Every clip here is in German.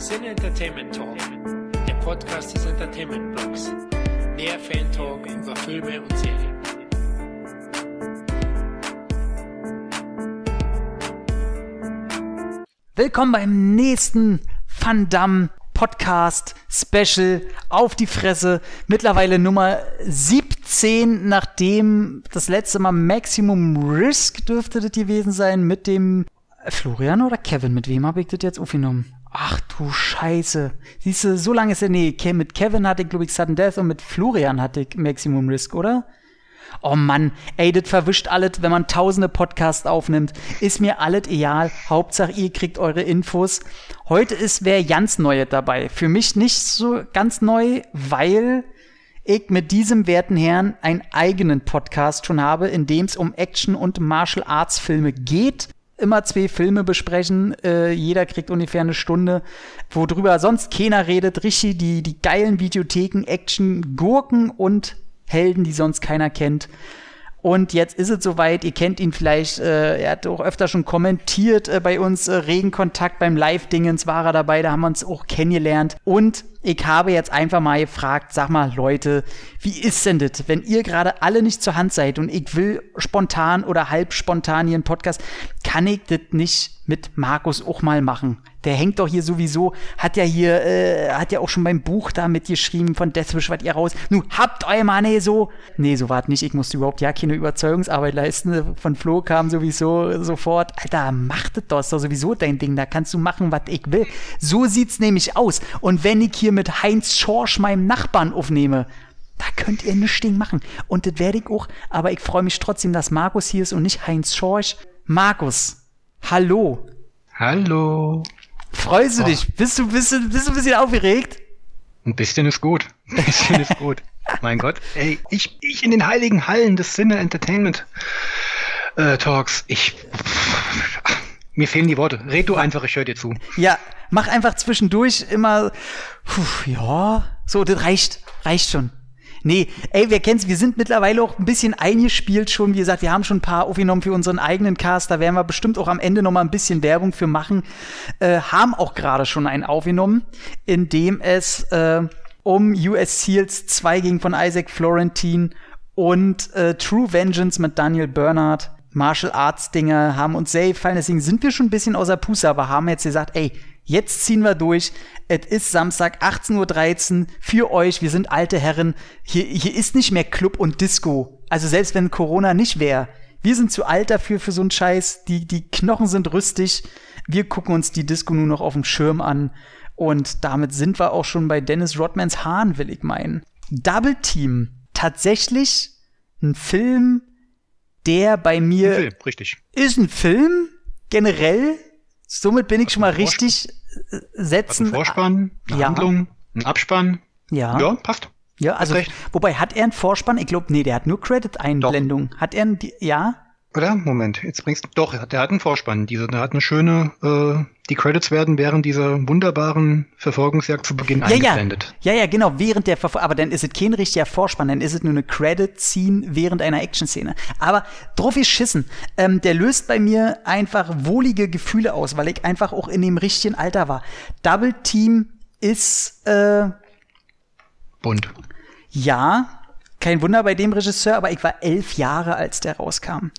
Sin Entertainment Talk, der Podcast des Entertainment Blogs. Mehr Fan Talk über Filme und Serien. Willkommen beim nächsten Van Damme Podcast Special auf die Fresse. Mittlerweile Nummer 17, nachdem das letzte Mal Maximum Risk dürfte das gewesen sein mit dem Florian oder Kevin. Mit wem habe ich das jetzt aufgenommen? Ach du Scheiße. Siehst du, so lange ist er, nee, mit Kevin hatte ich, glaube ich, Sudden Death und mit Florian hatte ich Maximum Risk, oder? Oh Mann, ey, das verwischt alles, wenn man tausende Podcasts aufnimmt. Ist mir alles egal. Hauptsache, ihr kriegt eure Infos. Heute ist wer ganz Neues dabei. Für mich nicht so ganz neu, weil ich mit diesem werten Herrn einen eigenen Podcast schon habe, in dem es um Action- und Martial Arts Filme geht immer zwei Filme besprechen. Äh, jeder kriegt ungefähr eine Stunde, worüber sonst keiner redet. Richtig, die, die geilen Videotheken, Action, Gurken und Helden, die sonst keiner kennt. Und jetzt ist es soweit, ihr kennt ihn vielleicht, äh, er hat auch öfter schon kommentiert äh, bei uns, äh, regen Kontakt beim Live-Dingens war er dabei, da haben wir uns auch kennengelernt. Und ich habe jetzt einfach mal gefragt, sag mal Leute, wie ist denn das, wenn ihr gerade alle nicht zur Hand seid und ich will spontan oder halb spontan hier einen Podcast, kann ich das nicht mit Markus auch mal machen? Der hängt doch hier sowieso, hat ja hier, äh, hat ja auch schon beim Buch da mitgeschrieben von Deathwish, was ihr raus. Nu, habt euer eh so. Nee, so war nicht. Ich musste überhaupt ja keine Überzeugungsarbeit leisten. Von Flo kam sowieso sofort, Alter, macht das doch sowieso dein Ding. Da kannst du machen, was ich will. So sieht's nämlich aus. Und wenn ich hier mit Heinz Schorsch, meinem Nachbarn, aufnehme, da könnt ihr nichts Ding machen. Und das werde ich auch. Aber ich freue mich trotzdem, dass Markus hier ist und nicht Heinz Schorsch. Markus, hallo. Hallo. Freust du dich? Bist du, bist, du, bist du ein bisschen aufgeregt? Ein bisschen ist gut. Ein bisschen ist gut. Mein Gott. Ey, ich, ich in den heiligen Hallen des Sinne Entertainment äh, Talks. Ich. Mir fehlen die Worte. Red du einfach, ich höre dir zu. Ja, mach einfach zwischendurch immer. Puh, ja, so, das reicht. Reicht schon. Nee, ey, wir kennen's, wir sind mittlerweile auch ein bisschen eingespielt schon. Wie gesagt, wir haben schon ein paar aufgenommen für unseren eigenen Cast. Da werden wir bestimmt auch am Ende noch mal ein bisschen Werbung für machen. Äh, haben auch gerade schon einen aufgenommen, in dem es äh, um US Seals 2 ging von Isaac Florentine und äh, True Vengeance mit Daniel Bernard. Martial Arts Dinge haben uns sehr gefallen. Deswegen sind wir schon ein bisschen außer Puste, aber haben jetzt gesagt, ey, Jetzt ziehen wir durch. Es ist Samstag 18.13 Uhr für euch. Wir sind alte Herren. Hier, hier ist nicht mehr Club und Disco. Also selbst wenn Corona nicht wäre. Wir sind zu alt dafür für so einen Scheiß. Die, die Knochen sind rüstig. Wir gucken uns die Disco nur noch auf dem Schirm an. Und damit sind wir auch schon bei Dennis Rodmans Hahn, will ich meinen. Double Team. Tatsächlich ein Film, der bei mir. Ein Film, richtig. Ist ein Film, generell. Somit bin ich schon mal richtig setzen. Ein Vorspann, eine ja. Handlung, ein Abspann. Ja. Ja, passt. Ja, also, wobei, hat er einen Vorspann? Ich glaube, nee, der hat nur Credit-Einblendung. Hat er einen, ja? Oder? Moment, jetzt bringst du, doch, der hat einen Vorspann. Diese, der hat eine schöne, äh, die Credits werden während dieser wunderbaren Verfolgungsjagd zu Beginn ja, eingeblendet. Ja, ja, genau, während der Verfolgung, aber dann ist es kein richtiger Vorspann, dann ist es nur eine Credit-Scene während einer Action-Szene. Aber drauf ist schissen. Ähm, der löst bei mir einfach wohlige Gefühle aus, weil ich einfach auch in dem richtigen Alter war. Double Team ist, äh, Bunt. Ja, kein Wunder bei dem Regisseur, aber ich war elf Jahre, als der rauskam.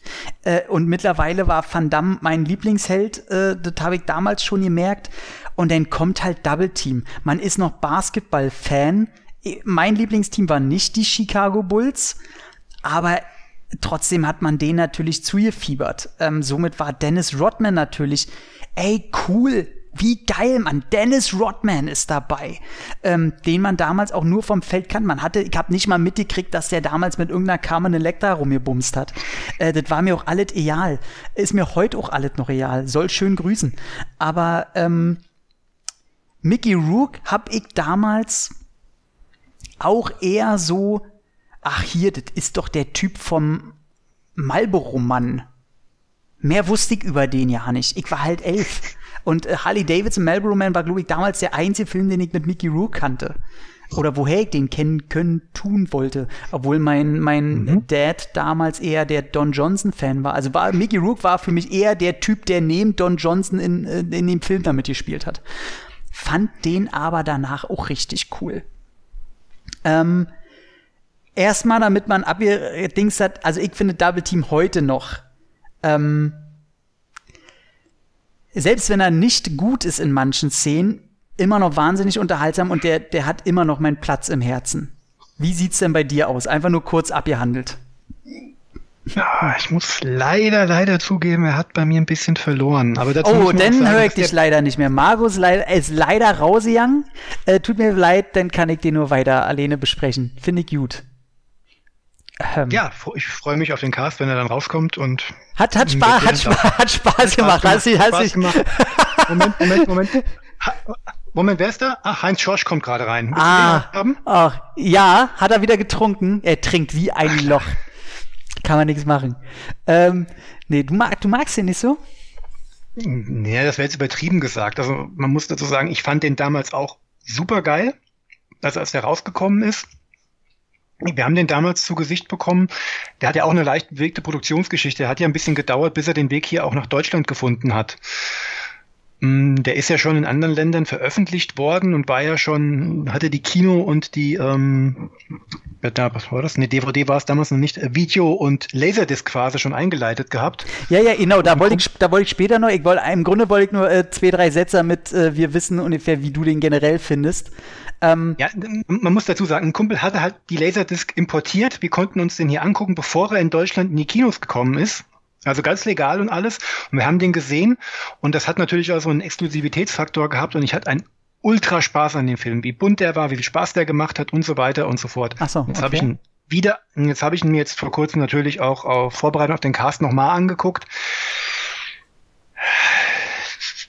Äh, und mittlerweile war Van Damme mein Lieblingsheld. Äh, das habe ich damals schon gemerkt. Und dann kommt halt Double Team. Man ist noch Basketball-Fan. Mein Lieblingsteam war nicht die Chicago Bulls, aber trotzdem hat man den natürlich zugefiebert. Ähm, somit war Dennis Rodman natürlich, ey, cool, wie geil, man. Dennis Rodman ist dabei, ähm, den man damals auch nur vom Feld kannte. Man hatte, ich habe nicht mal mitgekriegt, dass der damals mit irgendeiner Carmen Electra rumgebumst hat. Äh, das war mir auch alles egal. Ist mir heute auch alles noch real. Soll schön grüßen. Aber ähm, Mickey Rook hab ich damals auch eher so, ach hier, das ist doch der Typ vom Marlboro-Mann. Mehr wusste ich über den ja nicht. Ich war halt elf. Und äh, Harley Davidson Marlboro Man war, glaube ich, damals der einzige Film, den ich mit Mickey Rourke kannte. Oder woher ich den kennen können, tun wollte. Obwohl mein, mein mhm. Dad damals eher der Don Johnson-Fan war. Also war, Mickey Rourke war für mich eher der Typ, der neben Don Johnson in, in dem Film damit gespielt hat. fand den aber danach auch richtig cool. Ähm, erstmal, damit man Dings hat, also ich finde Double Team heute noch, ähm, selbst wenn er nicht gut ist in manchen Szenen, immer noch wahnsinnig unterhaltsam und der, der hat immer noch meinen Platz im Herzen. Wie sieht's denn bei dir aus? Einfach nur kurz abgehandelt. Ja, ich muss leider, leider zugeben, er hat bei mir ein bisschen verloren. Aber dazu oh, dann höre ich dich leider nicht mehr. Margus ist leider rausgegangen. Äh, tut mir leid, dann kann ich den nur weiter alleine besprechen. Finde ich gut. Ähm, ja, ich freue mich auf den Cast, wenn er dann rauskommt und. Hat, hat, Spaß, hat, Spaß, hat Spaß gemacht. Hat Spaß, gemacht, Spaß gemacht. Moment, Moment, Moment. Moment, wer ist da? Ach, Heinz Schorsch kommt gerade rein. Ah, ach, ja, hat er wieder getrunken. Er trinkt wie ein Loch. Kann man nichts machen. Ähm, nee, du, mag, du magst ihn nicht so? Nee, das wäre jetzt übertrieben gesagt. Also man muss dazu sagen, ich fand den damals auch super geil, also als der rausgekommen ist. Wir haben den damals zu Gesicht bekommen. Der hat ja auch eine leicht bewegte Produktionsgeschichte. Der hat ja ein bisschen gedauert, bis er den Weg hier auch nach Deutschland gefunden hat. Mm, der ist ja schon in anderen Ländern veröffentlicht worden und war ja schon, hatte die Kino und die, ähm, was war das? Ne, DVD war es damals noch nicht, äh, Video und Laserdisc quasi schon eingeleitet gehabt. Ja, ja, genau, da wollte ich, da wollte ich später noch, ich wollte, im Grunde wollte ich nur äh, zwei, drei Sätze damit, äh, wir wissen ungefähr, wie du den generell findest. Ähm, ja, man muss dazu sagen, ein Kumpel hatte halt die Laserdisc importiert. Wir konnten uns den hier angucken, bevor er in Deutschland in die Kinos gekommen ist. Also ganz legal und alles. Und wir haben den gesehen und das hat natürlich auch so einen Exklusivitätsfaktor gehabt und ich hatte einen ultra Spaß an dem Film, wie bunt der war, wie viel Spaß der gemacht hat und so weiter und so fort. Ach so, jetzt okay. habe ich ihn wieder, jetzt habe ich ihn mir jetzt vor kurzem natürlich auch auf Vorbereitung auf den Cast nochmal angeguckt.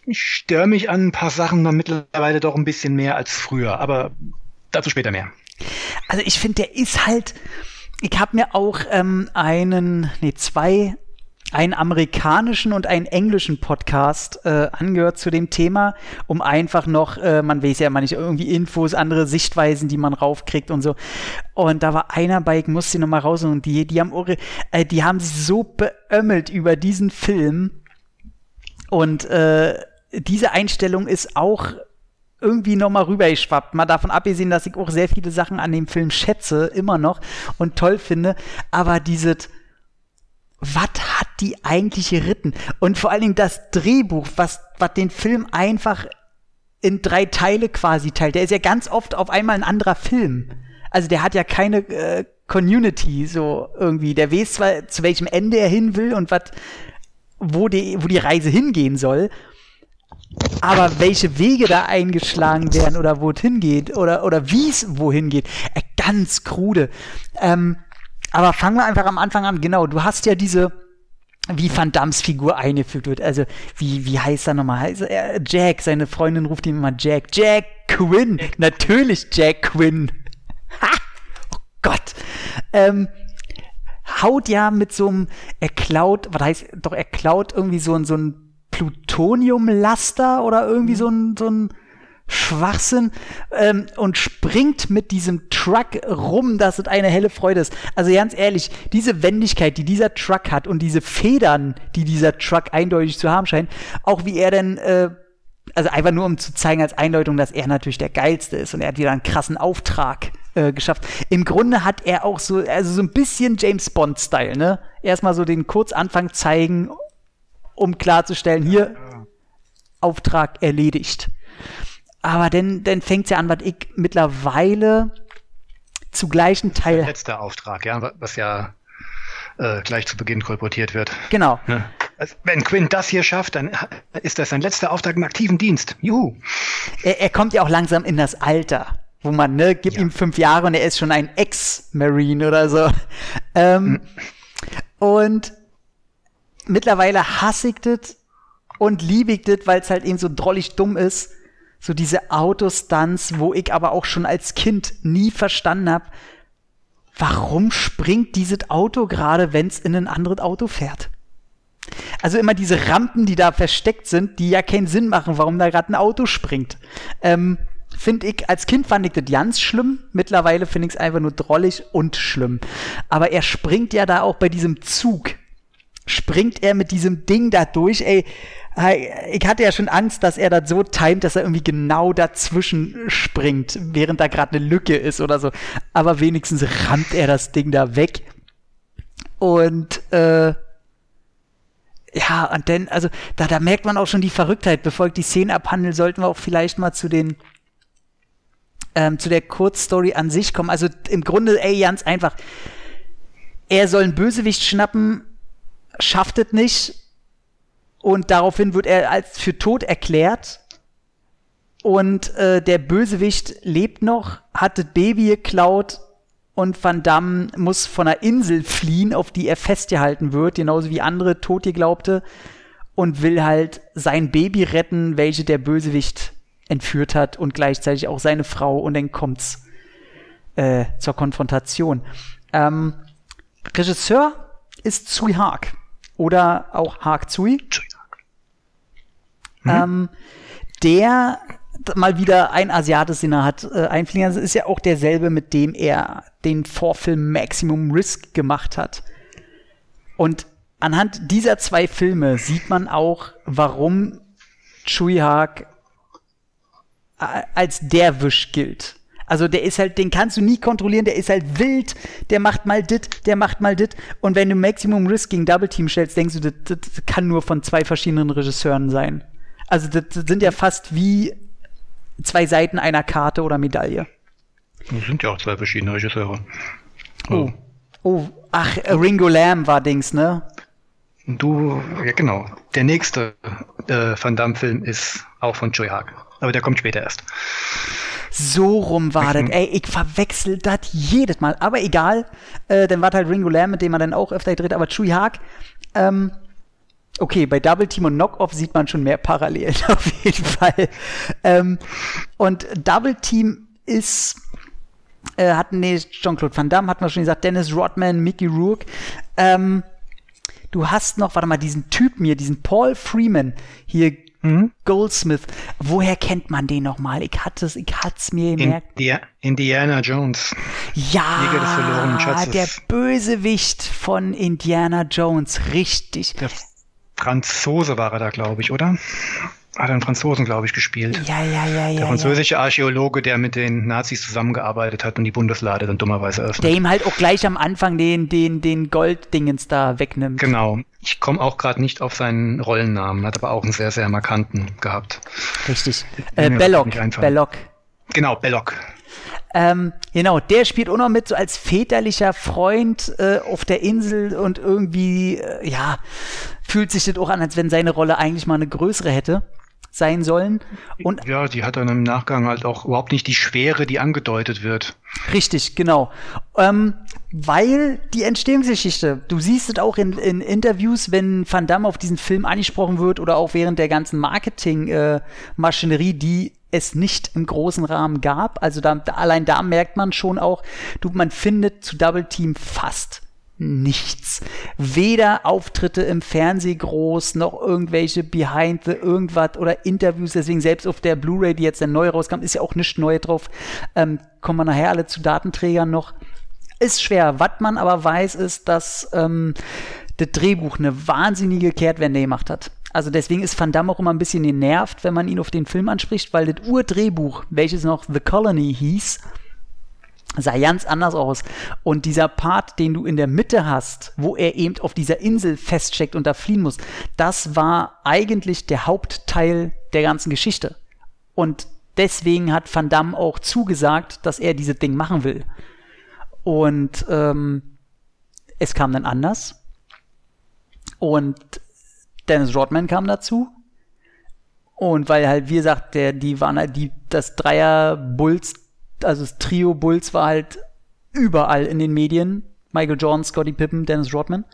Ich störe mich an ein paar Sachen noch mittlerweile doch ein bisschen mehr als früher, aber dazu später mehr. Also ich finde, der ist halt, ich habe mir auch ähm, einen, nee, zwei einen amerikanischen und einen englischen Podcast äh, angehört zu dem Thema, um einfach noch, äh, man weiß ja immer nicht, irgendwie Infos, andere Sichtweisen, die man raufkriegt und so. Und da war einer bei, ich muss die nochmal raus und die, die haben, äh, die haben sich so beömmelt über diesen Film. Und äh, diese Einstellung ist auch irgendwie nochmal rübergeschwappt. Mal davon abgesehen, dass ich auch sehr viele Sachen an dem Film schätze, immer noch und toll finde. Aber dieses was hat die eigentlich geritten? Und vor allen Dingen das Drehbuch, was, was den Film einfach in drei Teile quasi teilt. Der ist ja ganz oft auf einmal ein anderer Film. Also der hat ja keine äh, Community so irgendwie. Der weiß zwar, zu welchem Ende er hin will und was, wo die, wo die Reise hingehen soll. Aber welche Wege da eingeschlagen werden oder wo es hingeht oder, oder wie es wohin geht, äh, ganz krude. Ähm, aber fangen wir einfach am Anfang an. Genau, du hast ja diese, wie Van Dams Figur eingefügt wird. Also, wie, wie heißt er nochmal? Also, er, Jack, seine Freundin ruft ihn immer Jack. Jack Quinn. Natürlich Jack Quinn. Ha! Oh Gott. Ähm, haut ja mit so einem, er klaut, was heißt, doch, er klaut irgendwie so, so ein Plutoniumlaster oder irgendwie so ein, so ein, Schwachsinn ähm, und springt mit diesem Truck rum, dass es eine helle Freude ist. Also ganz ehrlich, diese Wendigkeit, die dieser Truck hat und diese Federn, die dieser Truck eindeutig zu haben scheint, auch wie er denn, äh, also einfach nur um zu zeigen als Eindeutung, dass er natürlich der Geilste ist und er hat wieder einen krassen Auftrag äh, geschafft. Im Grunde hat er auch so, also so ein bisschen James Bond-Style, ne? Erstmal so den Kurzanfang zeigen, um klarzustellen, hier, Auftrag erledigt. Aber dann, dann fängt es ja an, was ich mittlerweile zu gleichen Teil. Der letzte Auftrag, ja, was ja äh, gleich zu Beginn kolportiert wird. Genau. Ja. Also, wenn Quinn das hier schafft, dann ist das sein letzter Auftrag im aktiven Dienst. Juhu. Er, er kommt ja auch langsam in das Alter, wo man, ne, gibt ja. ihm fünf Jahre und er ist schon ein Ex-Marine oder so. Ähm, mhm. Und mittlerweile hassigt es und liebigt es, weil es halt eben so drollig dumm ist so diese Autostunts, wo ich aber auch schon als Kind nie verstanden habe, warum springt dieses Auto gerade, wenn es in ein anderes Auto fährt? Also immer diese Rampen, die da versteckt sind, die ja keinen Sinn machen, warum da gerade ein Auto springt. Ähm, finde ich, als Kind fand ich das ganz schlimm. Mittlerweile finde ich es einfach nur drollig und schlimm. Aber er springt ja da auch bei diesem Zug. Springt er mit diesem Ding da durch, ey ich hatte ja schon Angst, dass er das so timet, dass er irgendwie genau dazwischen springt, während da gerade eine Lücke ist oder so. Aber wenigstens rammt er das Ding da weg. Und äh, ja, und dann, also da, da merkt man auch schon die Verrücktheit. Bevor ich die Szene abhandle, sollten wir auch vielleicht mal zu den ähm, zu der Kurzstory an sich kommen. Also im Grunde, ey, ganz einfach. Er soll einen Bösewicht schnappen, schafft es nicht und daraufhin wird er als für tot erklärt. Und äh, der Bösewicht lebt noch, hat das Baby geklaut und Van Damme muss von einer Insel fliehen, auf die er festgehalten wird, genauso wie andere tot geglaubte und will halt sein Baby retten, welche der Bösewicht entführt hat und gleichzeitig auch seine Frau und dann kommt's äh, zur Konfrontation. Ähm, Regisseur ist Tsui Hark oder auch Hark Tsui. Mhm. Ähm, der mal wieder ein Asiates-Sinner hat äh, einfliegen. Das ist ja auch derselbe, mit dem er den Vorfilm Maximum Risk gemacht hat. Und anhand dieser zwei Filme sieht man auch, warum Chui Haag äh, als der Wisch gilt. Also der ist halt, den kannst du nie kontrollieren, der ist halt wild, der macht mal dit, der macht mal dit. Und wenn du Maximum Risk gegen Double Team stellst, denkst du, das, das kann nur von zwei verschiedenen Regisseuren sein. Also das sind ja fast wie zwei Seiten einer Karte oder Medaille. Das sind ja auch zwei verschiedene Regisseure. Oh. Oh, ach, Ringo Lamb war Dings, ne? Du, ja genau. Der nächste äh, Van Damme-Film ist auch von Joey Haag. Aber der kommt später erst. So rum war das. Ey, ich verwechsel das jedes Mal. Aber egal. Äh, dann war halt Ringo Lamb, mit dem man dann auch öfter gedreht. Aber Chewie Haag, ähm, Okay, bei Double Team und Knockoff sieht man schon mehr Parallelen auf jeden Fall. Ähm, und Double Team ist, äh, hatten, nee, Jean-Claude Van Damme, hatten wir schon gesagt, Dennis Rodman, Mickey Rourke. Ähm, du hast noch, warte mal, diesen Typen hier, diesen Paul Freeman, hier mhm. Goldsmith. Woher kennt man den nochmal? Ich hatte es, ich hatte es mir gemerkt. Indi Indiana Jones. Ja, der Bösewicht von Indiana Jones, richtig. Der Franzose war er da, glaube ich, oder? Hat einen Franzosen, glaube ich, gespielt. Ja, ja, ja, ja. Der französische ja. Archäologe, der mit den Nazis zusammengearbeitet hat und die Bundeslade dann dummerweise öffnet. Der ihm halt auch gleich am Anfang den, den, den Golddingens da wegnimmt. Genau. Ich komme auch gerade nicht auf seinen Rollennamen, hat aber auch einen sehr, sehr markanten gehabt. Richtig. Äh, Belloc. Belloc. Genau, Belloc. Ähm, genau, der spielt auch noch mit so als väterlicher Freund äh, auf der Insel und irgendwie, äh, ja, fühlt sich das auch an, als wenn seine Rolle eigentlich mal eine größere hätte sein sollen. Und ja, die hat dann im Nachgang halt auch überhaupt nicht die Schwere, die angedeutet wird. Richtig, genau. Ähm, weil die Entstehungsgeschichte, du siehst es auch in, in, Interviews, wenn Van Damme auf diesen Film angesprochen wird oder auch während der ganzen Marketing-Maschinerie, äh, die es nicht im großen Rahmen gab. Also da, allein da merkt man schon auch, du, man findet zu Double Team fast nichts. Weder Auftritte im Fernsehen groß, noch irgendwelche Behind the irgendwas oder Interviews. Deswegen selbst auf der Blu-ray, die jetzt dann neu rauskam, ist ja auch nichts Neues drauf. Ähm, kommen wir nachher alle zu Datenträgern noch. Ist schwer. Was man aber weiß, ist, dass ähm, das Drehbuch eine wahnsinnige Kehrtwende gemacht hat. Also deswegen ist Van Damme auch immer ein bisschen genervt, wenn man ihn auf den Film anspricht, weil das Urdrehbuch, welches noch The Colony hieß, sah ganz anders aus. Und dieser Part, den du in der Mitte hast, wo er eben auf dieser Insel feststeckt und da fliehen muss, das war eigentlich der Hauptteil der ganzen Geschichte. Und deswegen hat Van Damme auch zugesagt, dass er dieses Ding machen will. Und ähm, es kam dann anders. Und Dennis Rodman kam dazu. Und weil halt, wie gesagt, der, die waren halt, die, das Dreier Bulls, also das Trio Bulls war halt überall in den Medien. Michael Jordan, Scotty Pippen, Dennis Rodman.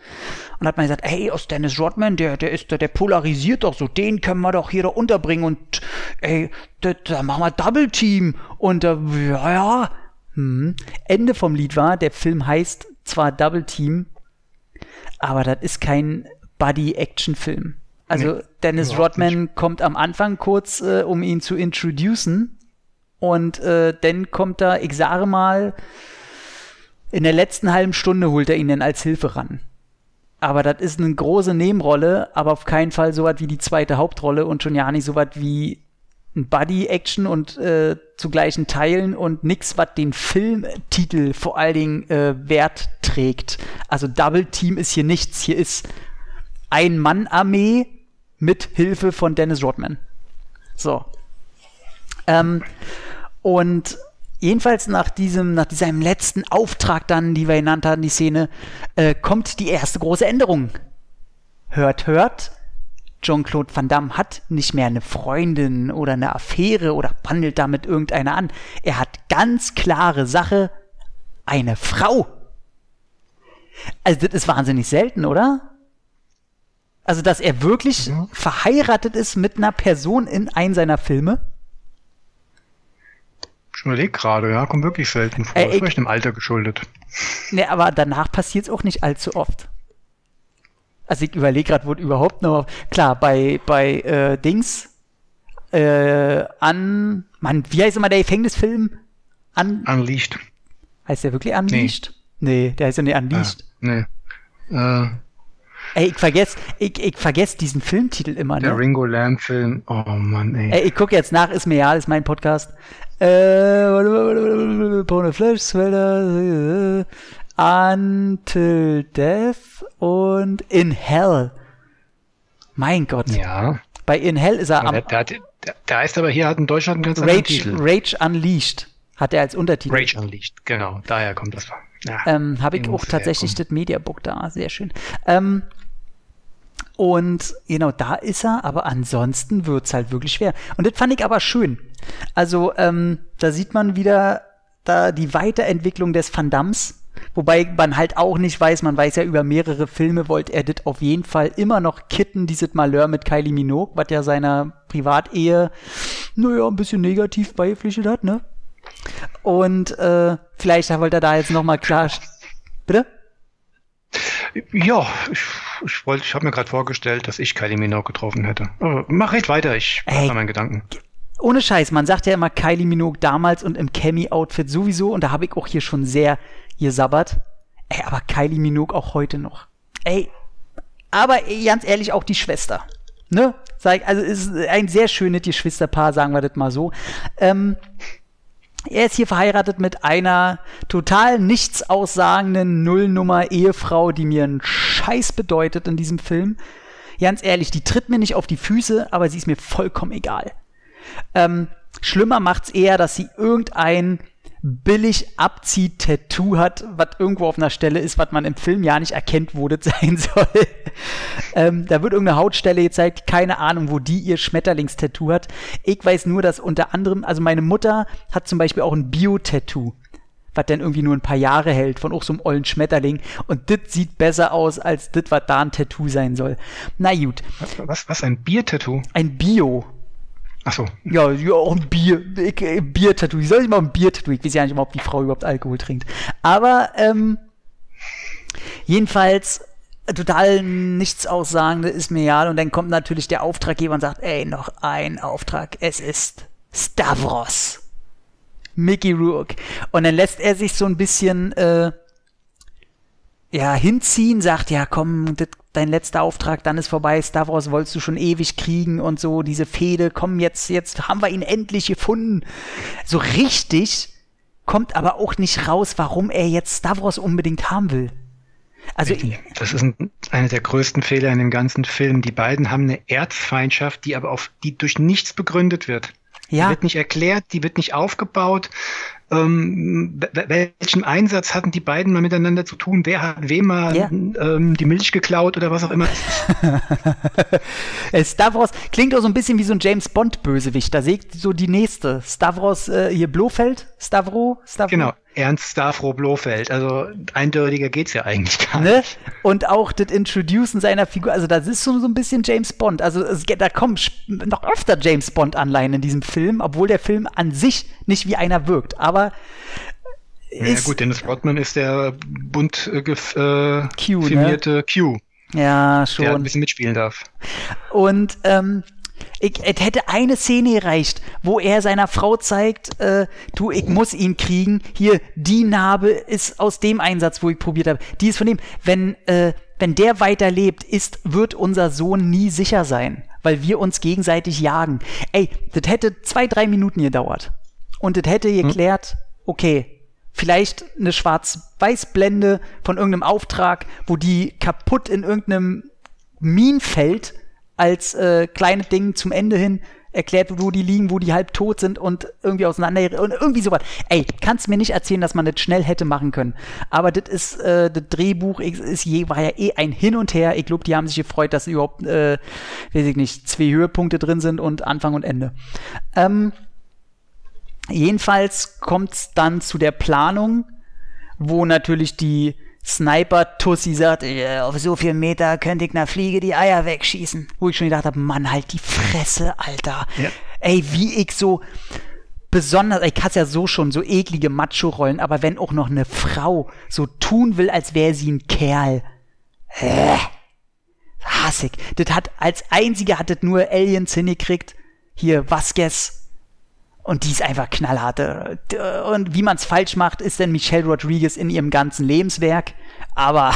Und hat man gesagt, hey, aus Dennis Rodman, der, der ist, der, der polarisiert doch so, den können wir doch hier da unterbringen und, ey, da, da machen wir Double Team. Und, äh, ja, ja. Hm. Ende vom Lied war, der Film heißt zwar Double Team, aber das ist kein Buddy-Action-Film. Also nee, Dennis Rodman nicht. kommt am Anfang kurz, äh, um ihn zu introducen. Und äh, dann kommt er, ich sage mal, in der letzten halben Stunde holt er ihn dann als Hilfe ran. aber das ist eine große Nebenrolle, aber auf keinen Fall so was wie die zweite Hauptrolle und schon ja nicht so was wie ein Buddy-Action und äh, zu gleichen Teilen und nix, was den Filmtitel vor allen Dingen äh, Wert trägt. Also Double Team ist hier nichts. Hier ist ein Mann-Armee mit Hilfe von Dennis Rodman. So. Ähm, und jedenfalls nach diesem, nach diesem letzten Auftrag dann, die wir genannt haben, die Szene, äh, kommt die erste große Änderung. Hört, hört. Jean-Claude Van Damme hat nicht mehr eine Freundin oder eine Affäre oder bandelt damit irgendeiner an. Er hat ganz klare Sache, eine Frau. Also das ist wahnsinnig selten, oder? Also, dass er wirklich ja. verheiratet ist mit einer Person in einem seiner Filme. Ich überlege gerade, ja, kommt wirklich selten vor. Äh, ist vielleicht dem Alter geschuldet. Ne, aber danach passiert es auch nicht allzu oft. Also ich überlege gerade, wo überhaupt noch. Klar, bei, bei äh, Dings, äh, an. Mann, wie heißt immer der Gefängnisfilm? An, Unleashed. Heißt der wirklich Unleashed? Nee, nee der heißt ja nicht Unleashed. Ah, nee. Äh, Ey, ich vergesse ich, ich vergess diesen Filmtitel immer, Der ne? Ringo Lamb-Film. Oh Mann, ey. Ey, ich gucke jetzt nach, ist mir ja, ist mein Podcast. Äh, Pone Flash, äh, Until Death und In Hell. Mein Gott. Ja. Bei In Hell ist er am. Der, der, der, heißt aber hier hat in Deutschland einen ganz anderen Titel. Rage Unleashed hat er als Untertitel. Rage Unleashed, genau. Daher kommt das. Ja, ähm, Habe ich auch tatsächlich das Mediabook da. Sehr schön. Ähm, und genau, da ist er, aber ansonsten wird's halt wirklich schwer. Und das fand ich aber schön. Also, ähm, da sieht man wieder da die Weiterentwicklung des Van Dams. Wobei man halt auch nicht weiß, man weiß ja über mehrere Filme, wollte er das auf jeden Fall immer noch kitten, dieses Malheur mit Kylie Minogue, was ja seiner Privatehe, naja, ein bisschen negativ beipflichtet hat, ne? Und äh, vielleicht wollte er da jetzt nochmal klar. Bitte? Ja, ich, ich, wollte, ich habe mir gerade vorgestellt, dass ich Kylie Minogue getroffen hätte. Aber mach recht weiter, ich mache meinen Gedanken. Ohne Scheiß, man sagt ja immer Kylie Minogue damals und im Cammy-Outfit sowieso und da habe ich auch hier schon sehr gesabbert. Ey, aber Kylie Minogue auch heute noch. Ey, aber ganz ehrlich, auch die Schwester. Ne? Sag, also ist ein sehr schönes Geschwisterpaar, sagen wir das mal so. Ähm, er ist hier verheiratet mit einer total nichts aussagenden Nullnummer-Ehefrau, die mir einen Scheiß bedeutet in diesem Film. Ganz ehrlich, die tritt mir nicht auf die Füße, aber sie ist mir vollkommen egal. Ähm, schlimmer macht's eher, dass sie irgendein billig Abzieh-Tattoo hat, was irgendwo auf einer Stelle ist, was man im Film ja nicht erkennt, wo das sein soll. ähm, da wird irgendeine Hautstelle gezeigt, keine Ahnung, wo die ihr Schmetterlingstattoo hat. Ich weiß nur, dass unter anderem, also meine Mutter hat zum Beispiel auch ein Bio-Tattoo was dann irgendwie nur ein paar Jahre hält, von auch so einem ollen Schmetterling. Und das sieht besser aus, als das, was da ein Tattoo sein soll. Na gut. Was, was, ein Bier-Tattoo? Ein Bio. Ach so. Ja, ja, auch ein Bier, äh, Bier-Tattoo. Soll ich mal ein Bier-Tattoo? Ich weiß ja nicht ob die Frau überhaupt Alkohol trinkt. Aber, ähm, jedenfalls, total nichts aussagende ist mir ja. Und dann kommt natürlich der Auftraggeber und sagt, ey, noch ein Auftrag. Es ist Stavros. Mickey Rourke. Und dann lässt er sich so ein bisschen, äh, ja, hinziehen, sagt, ja, komm, das dein letzter Auftrag, dann ist vorbei, Stavros wolltest du schon ewig kriegen und so, diese Fehde, komm, jetzt, jetzt haben wir ihn endlich gefunden. So richtig kommt aber auch nicht raus, warum er jetzt Stavros unbedingt haben will. Also, das ist ein, einer der größten Fehler in dem ganzen Film. Die beiden haben eine Erzfeindschaft, die aber auf, die durch nichts begründet wird. Ja. Die wird nicht erklärt, die wird nicht aufgebaut ähm, welchen Einsatz hatten die beiden mal miteinander zu tun? Wer hat wem mal ja. ähm, die Milch geklaut oder was auch immer? Stavros klingt auch so ein bisschen wie so ein James Bond-Bösewicht. Da seht so die nächste. Stavros äh, hier Blofeld? Stavro? Stavro? Genau. Ernst Stavro Blofeld. Also eindeutiger geht's ja eigentlich gar ne? nicht. Und auch das Introducen seiner Figur, also das ist so, so ein bisschen James Bond. Also es, da kommen noch öfter James Bond-Anleihen in diesem Film, obwohl der Film an sich nicht wie einer wirkt. Aber ja gut, Dennis Rodman ist der bunt äh, äh Q, ne? firmierte ne? Q. Ja, schon. Der ein bisschen mitspielen darf. Und ähm, ich, es hätte eine Szene gereicht, wo er seiner Frau zeigt, äh, du, ich muss ihn kriegen. Hier, die Narbe ist aus dem Einsatz, wo ich probiert habe. Die ist von dem, wenn, äh, wenn der weiterlebt, ist, wird unser Sohn nie sicher sein, weil wir uns gegenseitig jagen. Ey, das hätte zwei, drei Minuten gedauert. Und das hätte geklärt, okay, vielleicht eine Schwarz-Weiß-Blende von irgendeinem Auftrag, wo die kaputt in irgendeinem Minenfeld als äh, kleine Ding zum Ende hin erklärt, wo die liegen, wo die halb tot sind und irgendwie auseinander und irgendwie sowas. Ey, kannst mir nicht erzählen, dass man das schnell hätte machen können. Aber das ist äh, das Drehbuch ist je war ja eh ein Hin und Her. Ich glaube, die haben sich gefreut, dass überhaupt, äh, weiß ich nicht, zwei Höhepunkte drin sind und Anfang und Ende. Ähm, jedenfalls kommt es dann zu der Planung, wo natürlich die Sniper-Tussi sagt, äh, auf so viel Meter könnte ich einer Fliege die Eier wegschießen. Wo ich schon gedacht habe, Mann, halt die Fresse, Alter. Ja. Ey, wie ich so besonders, ich hasse ja so schon so eklige Macho-Rollen, aber wenn auch noch eine Frau so tun will, als wäre sie ein Kerl, äh, hassig. Das hat, als einzige hat das nur Aliens hingekriegt. Hier, Vasquez, und die ist einfach knallhart. Und wie man es falsch macht, ist denn Michelle Rodriguez in ihrem ganzen Lebenswerk. Aber,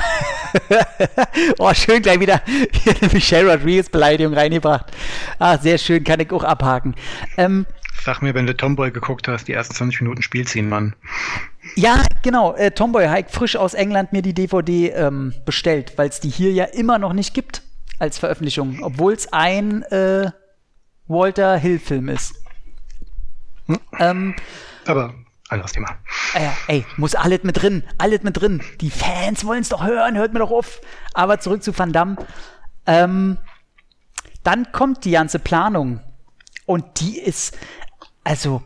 oh, schön gleich wieder eine Michelle Rodriguez-Beleidigung reingebracht. Ah, sehr schön, kann ich auch abhaken. Ähm, Sag mir, wenn du Tomboy geguckt hast, die ersten 20 Minuten Spielziehen, Mann. Ja, genau. Äh, Tomboy hat frisch aus England mir die DVD ähm, bestellt, weil es die hier ja immer noch nicht gibt als Veröffentlichung, obwohl es ein äh, Walter Hill-Film ist. Hm? Ähm, Aber anderes Thema. Äh, ey, muss alles mit drin, alles mit drin. Die Fans wollen es doch hören, hört mir doch auf. Aber zurück zu Van Damme. Ähm, dann kommt die ganze Planung und die ist, also,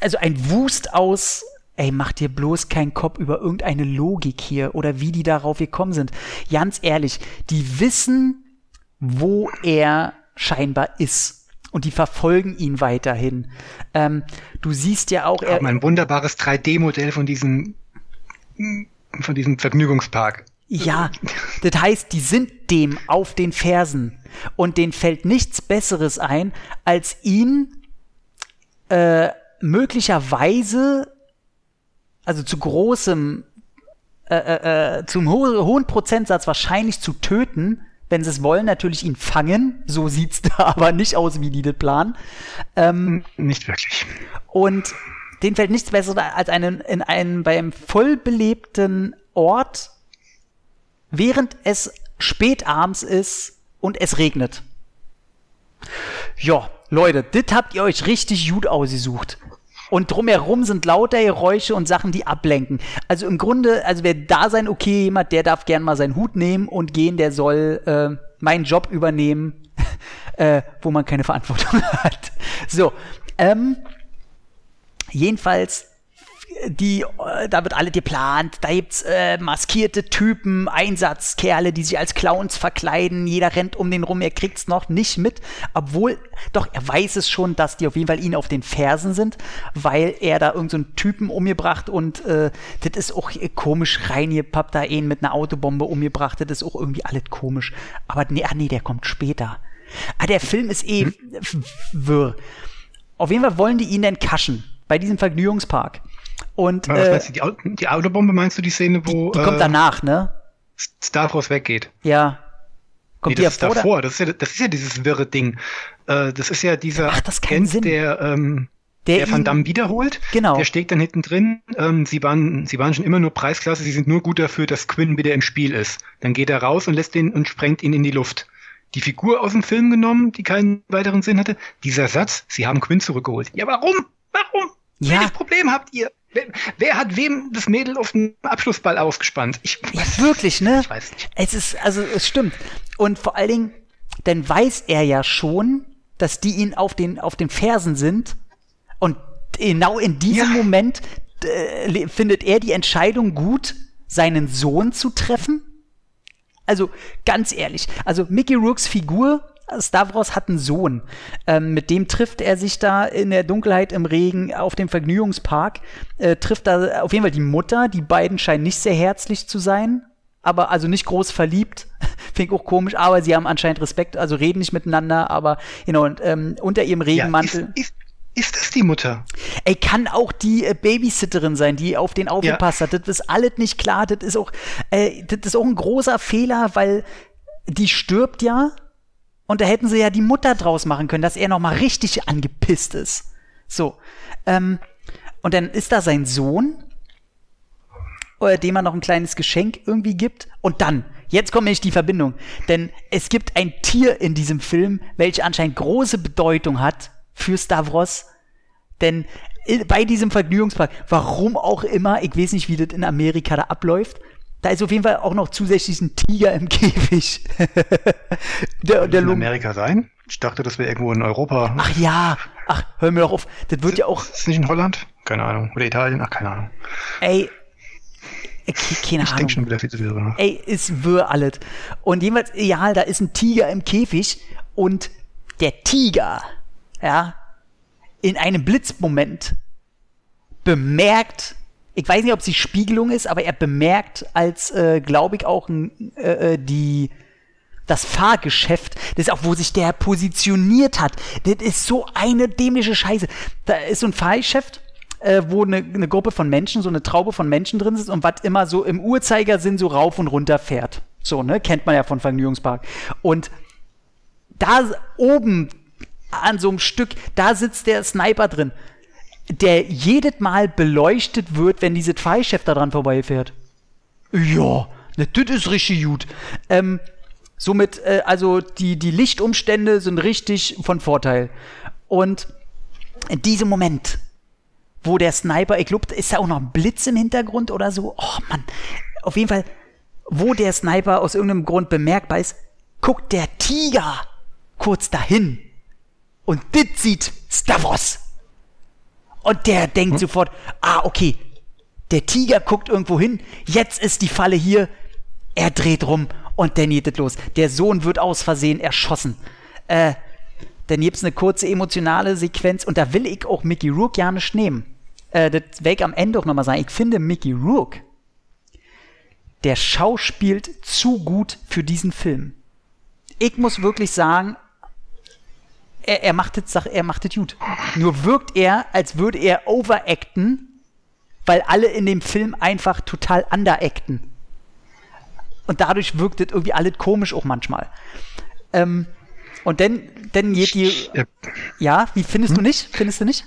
also ein Wust aus, ey, mach dir bloß keinen Kopf über irgendeine Logik hier oder wie die darauf gekommen sind. Ganz ehrlich, die wissen, wo er scheinbar ist und die verfolgen ihn weiterhin. Ähm, du siehst ja auch. Er, ein wunderbares 3D-Modell von diesem, von diesem Vergnügungspark. Ja, das heißt, die sind dem auf den Fersen und denen fällt nichts Besseres ein, als ihn äh, möglicherweise, also zu großem, äh, äh, äh zum ho hohen Prozentsatz wahrscheinlich zu töten, wenn sie es wollen, natürlich ihn fangen. So sieht es da aber nicht aus, wie die das planen. Ähm, nicht wirklich. Und denen fällt nichts Besseres als einen, in einem beim vollbelebten Ort, während es spätabends ist und es regnet. Ja, Leute, das habt ihr euch richtig gut ausgesucht. Und drumherum sind lauter Geräusche und Sachen, die ablenken. Also im Grunde, also wer da sein, okay, jemand, der darf gern mal seinen Hut nehmen und gehen, der soll äh, meinen Job übernehmen, äh, wo man keine Verantwortung hat. So, ähm, jedenfalls die, äh, da wird alle geplant, da gibt's äh, maskierte Typen, Einsatzkerle, die sich als Clowns verkleiden, jeder rennt um den rum, er kriegt's noch nicht mit, obwohl, doch, er weiß es schon, dass die auf jeden Fall ihn auf den Fersen sind, weil er da irgendeinen so Typen umgebracht und äh, das ist auch komisch reingepappt, da ihn mit einer Autobombe umgebracht, das ist auch irgendwie alles komisch, aber nee, ah nee, der kommt später. Ah, der Film ist eh hm? wirr. Auf jeden Fall wollen die ihn denn kaschen bei diesem Vergnügungspark. Und, Was äh, meinst du, die, die, Autobombe meinst du die Szene, wo. Die, die kommt äh, danach, ne? Stavros weggeht. Ja. Kommt nee, das ist davor. Das ist, ja, das ist ja dieses wirre Ding. Äh, das ist ja dieser Ach, das Agent, Sinn. der, ähm, der, der Van Damme wiederholt. Genau. Der steht dann hinten drin. Ähm, sie, waren, sie waren schon immer nur Preisklasse. Sie sind nur gut dafür, dass Quinn wieder im Spiel ist. Dann geht er raus und lässt ihn und sprengt ihn in die Luft. Die Figur aus dem Film genommen, die keinen weiteren Sinn hatte. Dieser Satz, sie haben Quinn zurückgeholt. Ja, warum? Warum? Ja. Welches Problem habt ihr? Wer, wer, hat wem das Mädel auf dem Abschlussball ausgespannt? Ich, ja, wirklich, ne? Ich weiß nicht. Es ist, also, es stimmt. Und vor allen Dingen, dann weiß er ja schon, dass die ihn auf den, auf den Fersen sind. Und genau in diesem ja. Moment äh, findet er die Entscheidung gut, seinen Sohn zu treffen. Also, ganz ehrlich. Also, Mickey Rooks Figur Stavros hat einen Sohn. Ähm, mit dem trifft er sich da in der Dunkelheit im Regen auf dem Vergnügungspark. Äh, trifft da auf jeden Fall die Mutter. Die beiden scheinen nicht sehr herzlich zu sein. Aber also nicht groß verliebt. Finde ich auch komisch. Aber sie haben anscheinend Respekt, also reden nicht miteinander. Aber, genau, you know, ähm, unter ihrem Regenmantel. Ja, ist, ist, ist das die Mutter? Ey, kann auch die äh, Babysitterin sein, die auf den aufgepasst Ja. hat. Das ist alles nicht klar. Das ist auch, äh, das ist auch ein großer Fehler, weil die stirbt ja. Und da hätten sie ja die Mutter draus machen können, dass er noch mal richtig angepisst ist. So. Ähm, und dann ist da sein Sohn, äh, dem er noch ein kleines Geschenk irgendwie gibt. Und dann, jetzt kommt nämlich die Verbindung. Denn es gibt ein Tier in diesem Film, welches anscheinend große Bedeutung hat für Stavros. Denn i- bei diesem Vergnügungspark, warum auch immer, ich weiß nicht, wie das in Amerika da abläuft, da ist auf jeden Fall auch noch zusätzlich ein Tiger im Käfig. der, der in Amerika sein? Ich dachte, das wäre irgendwo in Europa. Ach ja, ach, hör mir doch auf. Das wird ja auch, Ist es nicht in Holland? Keine Ahnung. Oder Italien? Ach, keine Ahnung. ey, ke- keine Ich Ahnung. denke schon wieder viel zu viel drüber. Ey, ist wirr alles. Und jedenfalls, ja, da ist ein Tiger im Käfig und der Tiger, ja, in einem Blitzmoment bemerkt, ich weiß nicht, ob es die Spiegelung ist, aber er bemerkt als, äh, glaube ich, auch äh, äh, die, das Fahrgeschäft, das ist auch, wo sich der positioniert hat. Das ist so eine dämliche Scheiße. Da ist so ein Fahrgeschäft, äh, wo eine, eine Gruppe von Menschen, so eine Traube von Menschen drin ist und was immer so im Uhrzeigersinn so rauf und runter fährt. So, ne? Kennt man ja von Vergnügungspark. Und da oben an so einem Stück, da sitzt der Sniper drin, der jedes Mal beleuchtet wird, wenn dieses Fahrgeschäft da dran vorbeifährt. Ja, ne, das ist richtig gut. Ähm, somit, äh, also die, die Lichtumstände sind richtig von Vorteil. Und in diesem Moment, wo der Sniper, ich glaube, ist da auch noch ein Blitz im Hintergrund oder so. Oh Mann, auf jeden Fall, wo der Sniper aus irgendeinem Grund bemerkbar ist, guckt der Tiger kurz dahin. Und dit sieht Stavros. Und der denkt sofort, ah, okay, der Tiger guckt irgendwo hin, jetzt ist die Falle hier, er dreht rum und dann geht es los. Der Sohn wird aus Versehen erschossen. Äh, dann gibt's eine kurze emotionale Sequenz und da will ich auch Mickey Rourke ja nicht nehmen. Äh, das will ich am Ende auch nochmal sagen. Ich finde Mickey Rourke, der schauspielt zu gut für diesen Film. Ich muss wirklich sagen, er, er macht es er macht es gut. Nur wirkt er, als würde er overacten, weil alle in dem Film einfach total underacten. Und dadurch wirkt es irgendwie alles komisch auch manchmal. Ähm, und dann, dann geht die. Ja, Ja, wie findest du nicht? Findest du nicht?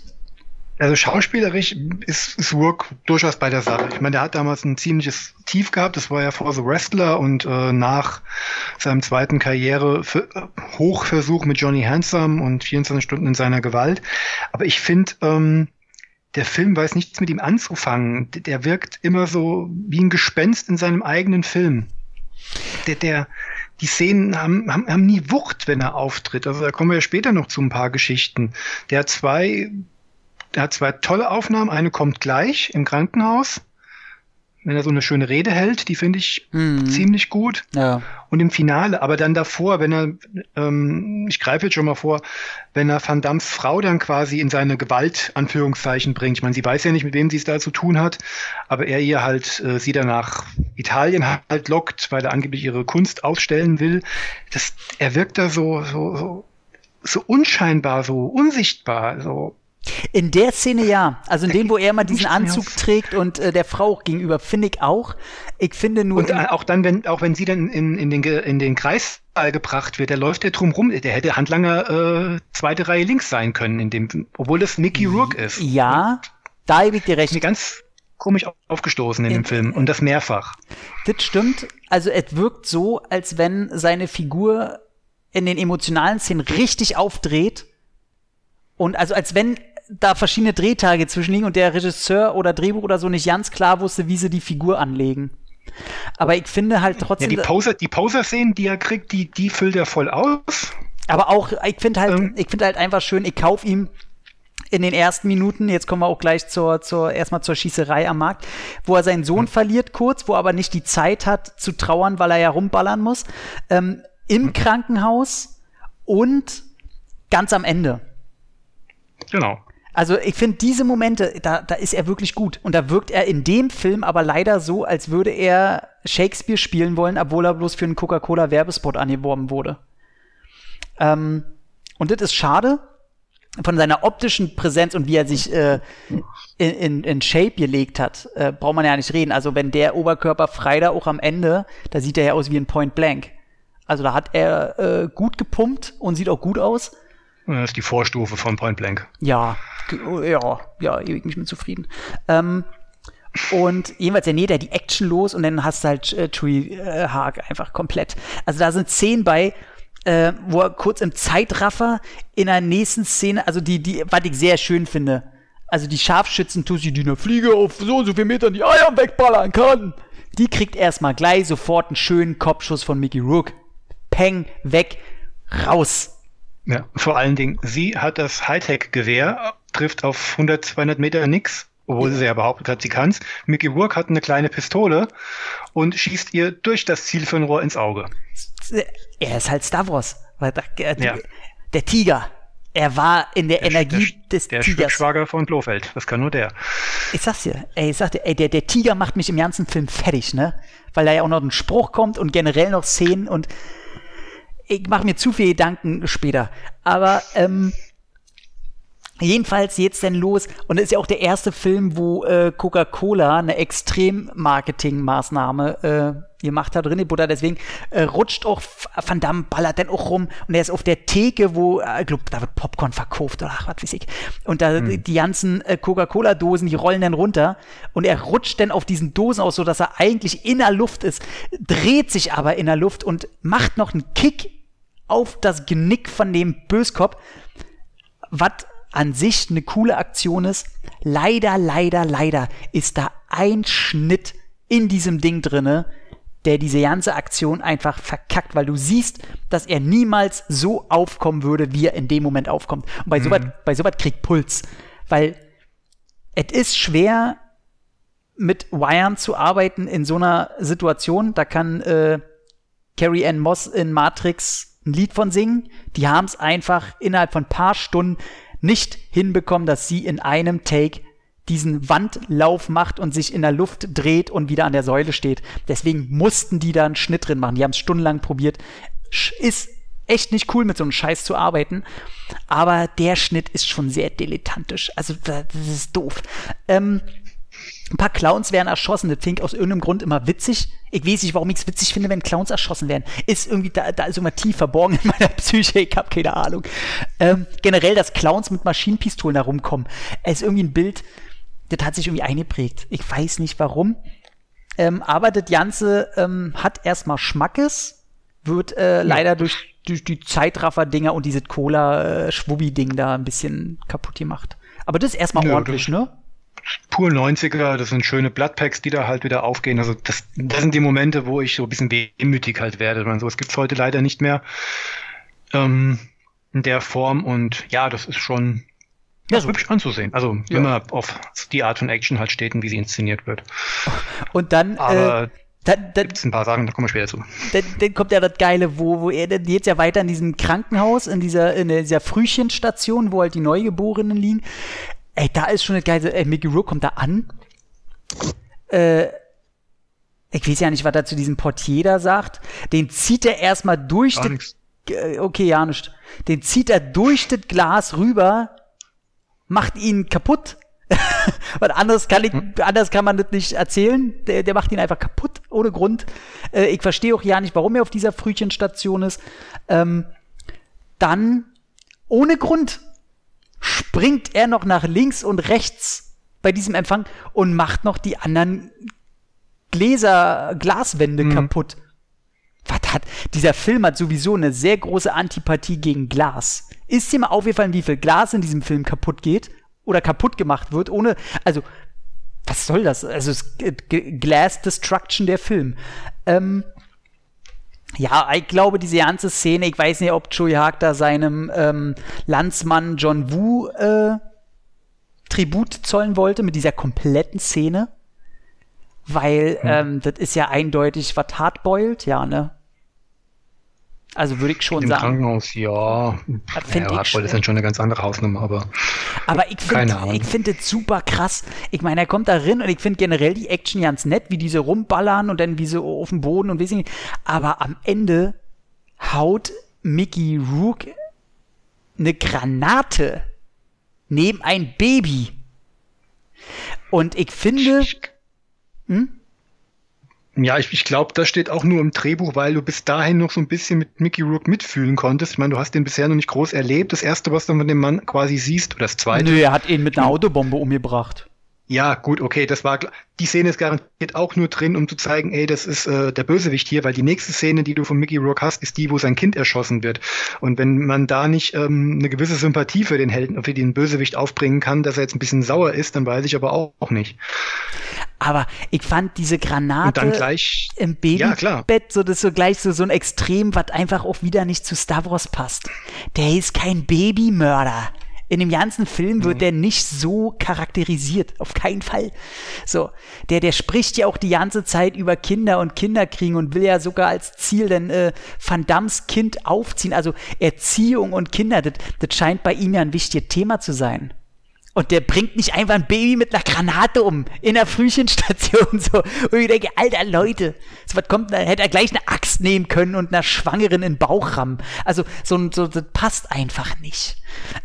Also schauspielerisch ist, ist Rourke durchaus bei der Sache. Ich meine, der hat damals ein ziemliches Tief gehabt. Das war ja vor The Wrestler und äh, nach seinem zweiten Karriere Hochversuch mit Johnny Handsome und 24 Stunden in seiner Gewalt. Aber ich finde, ähm, der Film weiß nichts mit ihm anzufangen. Der wirkt immer so wie ein Gespenst in seinem eigenen Film. Der, der, die Szenen haben, haben, haben nie Wucht, wenn er auftritt. Also da kommen wir ja später noch zu ein paar Geschichten. Der hat zwei er hat zwei tolle Aufnahmen. Eine kommt gleich im Krankenhaus, wenn er so eine schöne Rede hält, die finde ich Mhm. ziemlich gut. Ja. Und im Finale, aber dann davor, wenn er, ähm, ich greife jetzt schon mal vor, wenn er Van Dams Frau dann quasi in seine Gewalt, Anführungszeichen, bringt. Ich meine, sie weiß ja nicht, mit wem sie es da zu tun hat, aber er ihr halt, äh, sie dann nach Italien halt lockt, weil er angeblich ihre Kunst ausstellen will. Das, er wirkt da so, so, so, so unscheinbar, so unsichtbar, so. In der Szene ja. Also in dem, wo er immer diesen Anzug trägt und äh, der Frau auch gegenüber, finde ich auch. Ich finde nur. Und äh, auch dann, wenn, auch wenn sie dann in, in den, in den Kreissaal gebracht wird, der läuft ja drum rum, der hätte Handlanger äh, zweite Reihe links sein können, in dem, obwohl das Mickey Rourke ist. ja, da gebe ich dir recht. Mir ganz komisch au- aufgestoßen in dem Film und das mehrfach. Das stimmt. Also es wirkt so, als wenn seine Figur in den emotionalen Szenen richtig aufdreht. Und also als wenn da verschiedene Drehtage zwischen liegen und der Regisseur oder Drehbuch oder so nicht ganz klar wusste, wie sie die Figur anlegen. Aber ich finde halt Ja, trotzdem, die Poser, die Poser-Szenen, die er kriegt, die, die füllt er voll aus. aber auch, ich finde halt, Ähm. ich finde halt einfach schön, ich kauf ihm in den ersten Minuten, jetzt kommen wir auch gleich zur, zur, erstmal zur Schießerei am Markt, wo er seinen Sohn Hm. verliert kurz, wo er aber nicht die Zeit hat zu trauern, weil er ja rumballern muss, ähm, im Krankenhaus und ganz am Ende. Genau. Also ich finde diese Momente, da, da ist er wirklich gut. Und da wirkt er in dem Film aber leider so, als würde er Shakespeare spielen wollen, obwohl er bloß für einen Coca-Cola-Werbespot angeworben wurde. Ähm, und das ist schade, von seiner optischen Präsenz und wie er sich äh, in, in, in Shape gelegt hat, äh, braucht man ja nicht reden. Also wenn der Oberkörper frei da auch am Ende, da sieht er ja aus wie ein Point Blank. Also da hat er äh, gut gepumpt und sieht auch gut aus. Das ist die Vorstufe von Point Blank. Ja, ja, ja, ewig nicht mehr zufrieden. Ähm, und jedenfalls, ja, nee, da die Action los und dann hast du halt äh, Tree äh, Hark einfach komplett. Also da sind Szenen bei, äh, wo er kurz im Zeitraffer in der nächsten Szene, also die, die, was ich sehr schön finde, also die Scharfschützen Tussi, die eine Fliege auf so und so viel Metern die Eier wegballern kann, die kriegt erstmal gleich sofort einen schönen Kopfschuss von Mickey Rook. Peng, weg, raus. Ja, vor allen Dingen, sie hat das Hightech-Gewehr, trifft auf 100, 200 Meter nix, obwohl sie ja behauptet hat, sie kann's. Mickey Rourke hat eine kleine Pistole und schießt ihr durch das Zielfernrohr ins Auge. Er ist halt Stavros. Der, ja. der Tiger. Er war in der, der Energie der, des der Tigers. Der Schwager von Blofeld. Das kann nur der. Ich sag's dir, ey, ich sag dir, ey, der, der Tiger macht mich im ganzen Film fertig, ne? Weil da ja auch noch ein Spruch kommt und generell noch Szenen und ich mache mir zu viele Gedanken später. Aber ähm, Jedenfalls jetzt denn los und es ist ja auch der erste Film, wo äh, Coca-Cola eine Extrem-Marketing-Maßnahme äh, gemacht hat, René Butter, deswegen äh, rutscht auch Van Damme, ballert dann auch rum und er ist auf der Theke, wo, äh, ich glaube, da wird Popcorn verkauft oder ach, was weiß ich. Und da hm. die ganzen äh, Coca-Cola-Dosen, die rollen dann runter und er rutscht dann auf diesen Dosen aus, so dass er eigentlich in der Luft ist, dreht sich aber in der Luft und macht noch einen Kick auf das Genick von dem Böskopf, was an sich eine coole Aktion ist. Leider, leider, leider ist da ein Schnitt in diesem Ding drinne, der diese ganze Aktion einfach verkackt, weil du siehst, dass er niemals so aufkommen würde, wie er in dem Moment aufkommt. Und bei mhm. sowas, bei sowas kriegt Puls, weil es ist schwer, mit Wiren zu arbeiten in so einer Situation. Da kann äh, Carrie Ann Moss in Matrix ein Lied von singen. Die haben es einfach innerhalb von ein paar Stunden nicht hinbekommen, dass sie in einem Take diesen Wandlauf macht und sich in der Luft dreht und wieder an der Säule steht. Deswegen mussten die da einen Schnitt drin machen. Die haben es stundenlang probiert. Ist echt nicht cool, mit so einem Scheiß zu arbeiten. Aber der Schnitt ist schon sehr dilettantisch. Also, das ist doof. Ähm, ein paar Clowns werden erschossen. Das finde ich aus irgendeinem Grund immer witzig. Ich weiß nicht, warum ich es witzig finde, wenn Clowns erschossen werden. Ist irgendwie, da, da ist immer tief verborgen in meiner Psyche. Ich habe keine Ahnung. Ähm, generell, dass Clowns mit Maschinenpistolen herumkommen. Ist irgendwie ein Bild, das hat sich irgendwie eingeprägt. Ich weiß nicht warum. Ähm, aber das Ganze ähm, hat erstmal Schmackes, wird äh, ja. leider durch, durch die Zeitraffer-Dinger und dieses Cola-Schwubbi-Ding da ein bisschen kaputt gemacht. Aber das ist erstmal ja, ordentlich, ne? Pur 90er, das sind schöne Bloodpacks, die da halt wieder aufgehen. Also das, das sind die Momente, wo ich so ein bisschen wehmütig halt werde. Und so, es gibt's heute leider nicht mehr ähm, in der Form. Und ja, das ist schon ja, so. hübsch anzusehen. Also wenn ja. man auf die Art von Action halt steht und wie sie inszeniert wird. Und dann Aber äh, dann, dann gibt's ein paar Sachen, da kommen wir später zu. Dann, dann kommt ja das Geile, wo, wo er dann jetzt ja weiter in diesem Krankenhaus, in dieser, in dieser Frühchenstation, wo halt die Neugeborenen liegen. Ey, da ist schon das Geile. Ey, Mickey Rourke kommt da an. Äh, ich weiß ja nicht, was er zu diesem Portier da sagt. Den zieht er erstmal durch das. Äh, okay, ja, nicht. Den zieht er durch das Glas rüber, macht ihn kaputt. Was anderes kann ich, hm? anders kann man das nicht erzählen. Der, der macht ihn einfach kaputt, ohne Grund. Äh, ich verstehe auch ja nicht, warum er auf dieser Frühchenstation ist. Ähm, dann, ohne Grund, springt er noch nach links und rechts bei diesem Empfang und macht noch die anderen Gläser, Glaswände mhm. kaputt. Was hat, dieser Film hat sowieso eine sehr große Antipathie gegen Glas. Ist dir mal aufgefallen, wie viel Glas in diesem Film kaputt geht? Oder kaputt gemacht wird, ohne, also, was soll das? Also, Glass Destruction der Film. Ähm, ja, ich glaube, diese ganze Szene, ich weiß nicht, ob Joey Haag da seinem ähm, Landsmann John Woo äh, Tribut zollen wollte mit dieser kompletten Szene. Weil hm. ähm, das ist ja eindeutig was hardboiled, ja, ne? Also würde ich schon Im sagen. Krankenhaus, ja. Finde ja, ich ist dann schon eine ganz andere Hausnummer, aber. Aber ich finde ich finde das super krass. Ich meine, er kommt da rein und ich finde generell die Action ganz nett, wie diese rumballern und dann wie sie auf dem Boden und weiß ich nicht. Aber am Ende haut Mickey Rook eine Granate neben ein Baby. Und ich finde. Hm? Ja, ich, ich glaube, das steht auch nur im Drehbuch, weil du bis dahin noch so ein bisschen mit Mickey Rourke mitfühlen konntest. Ich meine, du hast den bisher noch nicht groß erlebt. Das erste, was du von dem Mann quasi siehst, oder das zweite. Nö, er hat ihn mit einer Autobombe umgebracht. Ja, gut, okay, das war die Szene ist garantiert auch nur drin, um zu zeigen, ey, das ist äh, der Bösewicht hier, weil die nächste Szene, die du von Mickey Rourke hast, ist die, wo sein Kind erschossen wird. Und wenn man da nicht ähm, eine gewisse Sympathie für den Helden, für den Bösewicht aufbringen kann, dass er jetzt ein bisschen sauer ist, dann weiß ich aber auch, auch nicht. Aber ich fand diese Granate gleich, im Babybett, ja, so das so gleich so, so ein Extrem, was einfach auch wieder nicht zu Stavros passt. Der ist kein Babymörder. In dem ganzen Film wird mhm. der nicht so charakterisiert. Auf keinen Fall. So. Der, der spricht ja auch die ganze Zeit über Kinder und Kinderkriegen und will ja sogar als Ziel denn äh, Van Dams Kind aufziehen. Also Erziehung und Kinder, das scheint bei ihm ja ein wichtiges Thema zu sein. Und der bringt nicht einfach ein Baby mit einer Granate um in der Frühchenstation so. Und ich denke, alter Leute, so was kommt, da hätte er gleich eine Axt nehmen können und einer Schwangeren in den Bauch rammen. Also so, so das passt einfach nicht.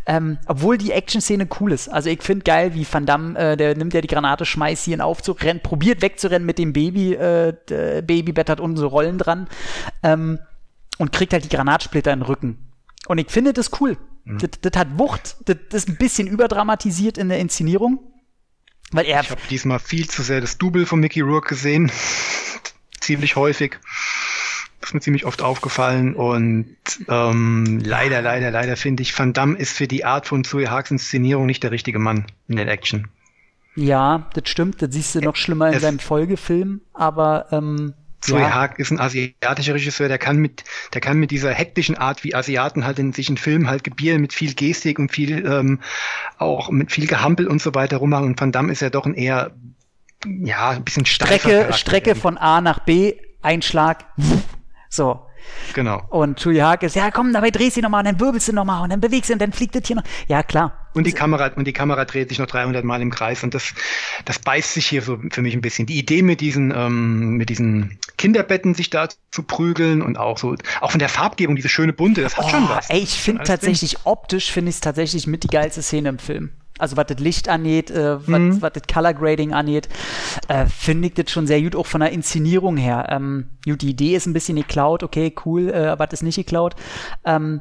Ähm, obwohl die Action-Szene cool ist. Also ich finde geil, wie Van Damme, äh, der nimmt ja die Granate, schmeißt hier in Aufzug, rennt, probiert wegzurennen mit dem Baby. Äh, Babybett hat unten so Rollen dran. Ähm, und kriegt halt die Granatsplitter in den Rücken. Und ich finde das cool. Mhm. Das, das, hat Wucht, das, das, ist ein bisschen überdramatisiert in der Inszenierung. Weil er ich habe diesmal viel zu sehr das Double von Mickey Rourke gesehen. ziemlich häufig. Das ist mir ziemlich oft aufgefallen. Und ähm, leider, leider, leider finde ich, Van Damme ist für die Art von Zoe Haaks Inszenierung nicht der richtige Mann in der Action. Ja, das stimmt. Das siehst du noch schlimmer in seinem Folgefilm. Aber ähm, Zoe ja. Haag ist ein asiatischer Regisseur, der kann mit, der kann mit dieser hektischen Art, wie Asiaten halt in sich in Filmen halt gebieren, mit viel Gestik und viel, ähm, auch mit viel Gehampel und so weiter rummachen. Und Van Damme ist ja doch ein eher, ja, ein bisschen Strecke, Strecke von A nach B, Einschlag, so. Genau. Und Julia Haag ist, ja komm, dabei drehst du nochmal und dann wirbelst du nochmal und dann bewegst du und dann fliegt das hier noch. Ja, klar. Und die Kamera, und die Kamera dreht sich noch 300 Mal im Kreis und das, das beißt sich hier so für mich ein bisschen. Die Idee mit diesen, ähm, mit diesen Kinderbetten sich da zu prügeln und auch so, auch von der Farbgebung, diese schöne bunte, das hat oh, schon was. Ey, ich finde tatsächlich, drin. optisch finde ich es tatsächlich mit die geilste Szene im Film also was das Licht angeht, äh, mhm. was das Color Grading angeht, äh, finde ich das schon sehr gut, auch von der Inszenierung her. Ähm, gut, die Idee ist ein bisschen geklaut, okay, cool, äh, aber das ist nicht geklaut. Ähm,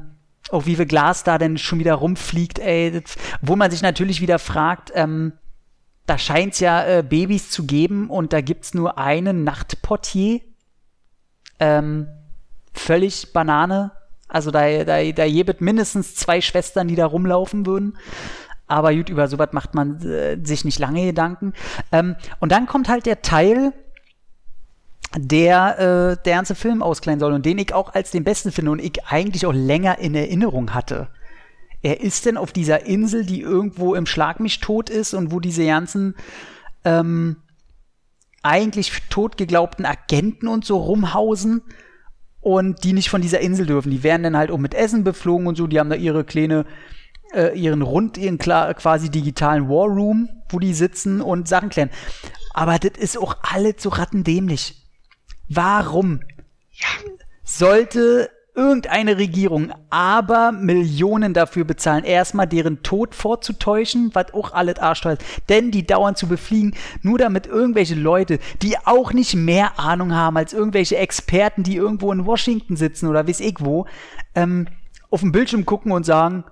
auch wie viel Glas da denn schon wieder rumfliegt, ey, das, wo man sich natürlich wieder fragt, ähm, da scheint es ja äh, Babys zu geben und da gibt es nur einen Nachtportier. Ähm, völlig Banane. Also da, da, da gibt mindestens zwei Schwestern, die da rumlaufen würden aber gut, über sowas macht man äh, sich nicht lange Gedanken. Ähm, und dann kommt halt der Teil, der äh, der ganze Film auskleiden soll und den ich auch als den besten finde und ich eigentlich auch länger in Erinnerung hatte. Er ist denn auf dieser Insel, die irgendwo im Schlag mich tot ist und wo diese ganzen ähm, eigentlich tot geglaubten Agenten und so rumhausen und die nicht von dieser Insel dürfen. Die werden dann halt auch mit Essen beflogen und so, die haben da ihre kleine äh, ihren rund, ihren klar, quasi digitalen War Room, wo die sitzen und Sachen klären. Aber das ist auch alles so rattendämlich. Warum ja. sollte irgendeine Regierung aber Millionen dafür bezahlen, erstmal deren Tod vorzutäuschen, was auch alles arschteuer ist, denn die dauernd zu befliegen, nur damit irgendwelche Leute, die auch nicht mehr Ahnung haben als irgendwelche Experten, die irgendwo in Washington sitzen oder weiß ich wo, ähm, auf dem Bildschirm gucken und sagen,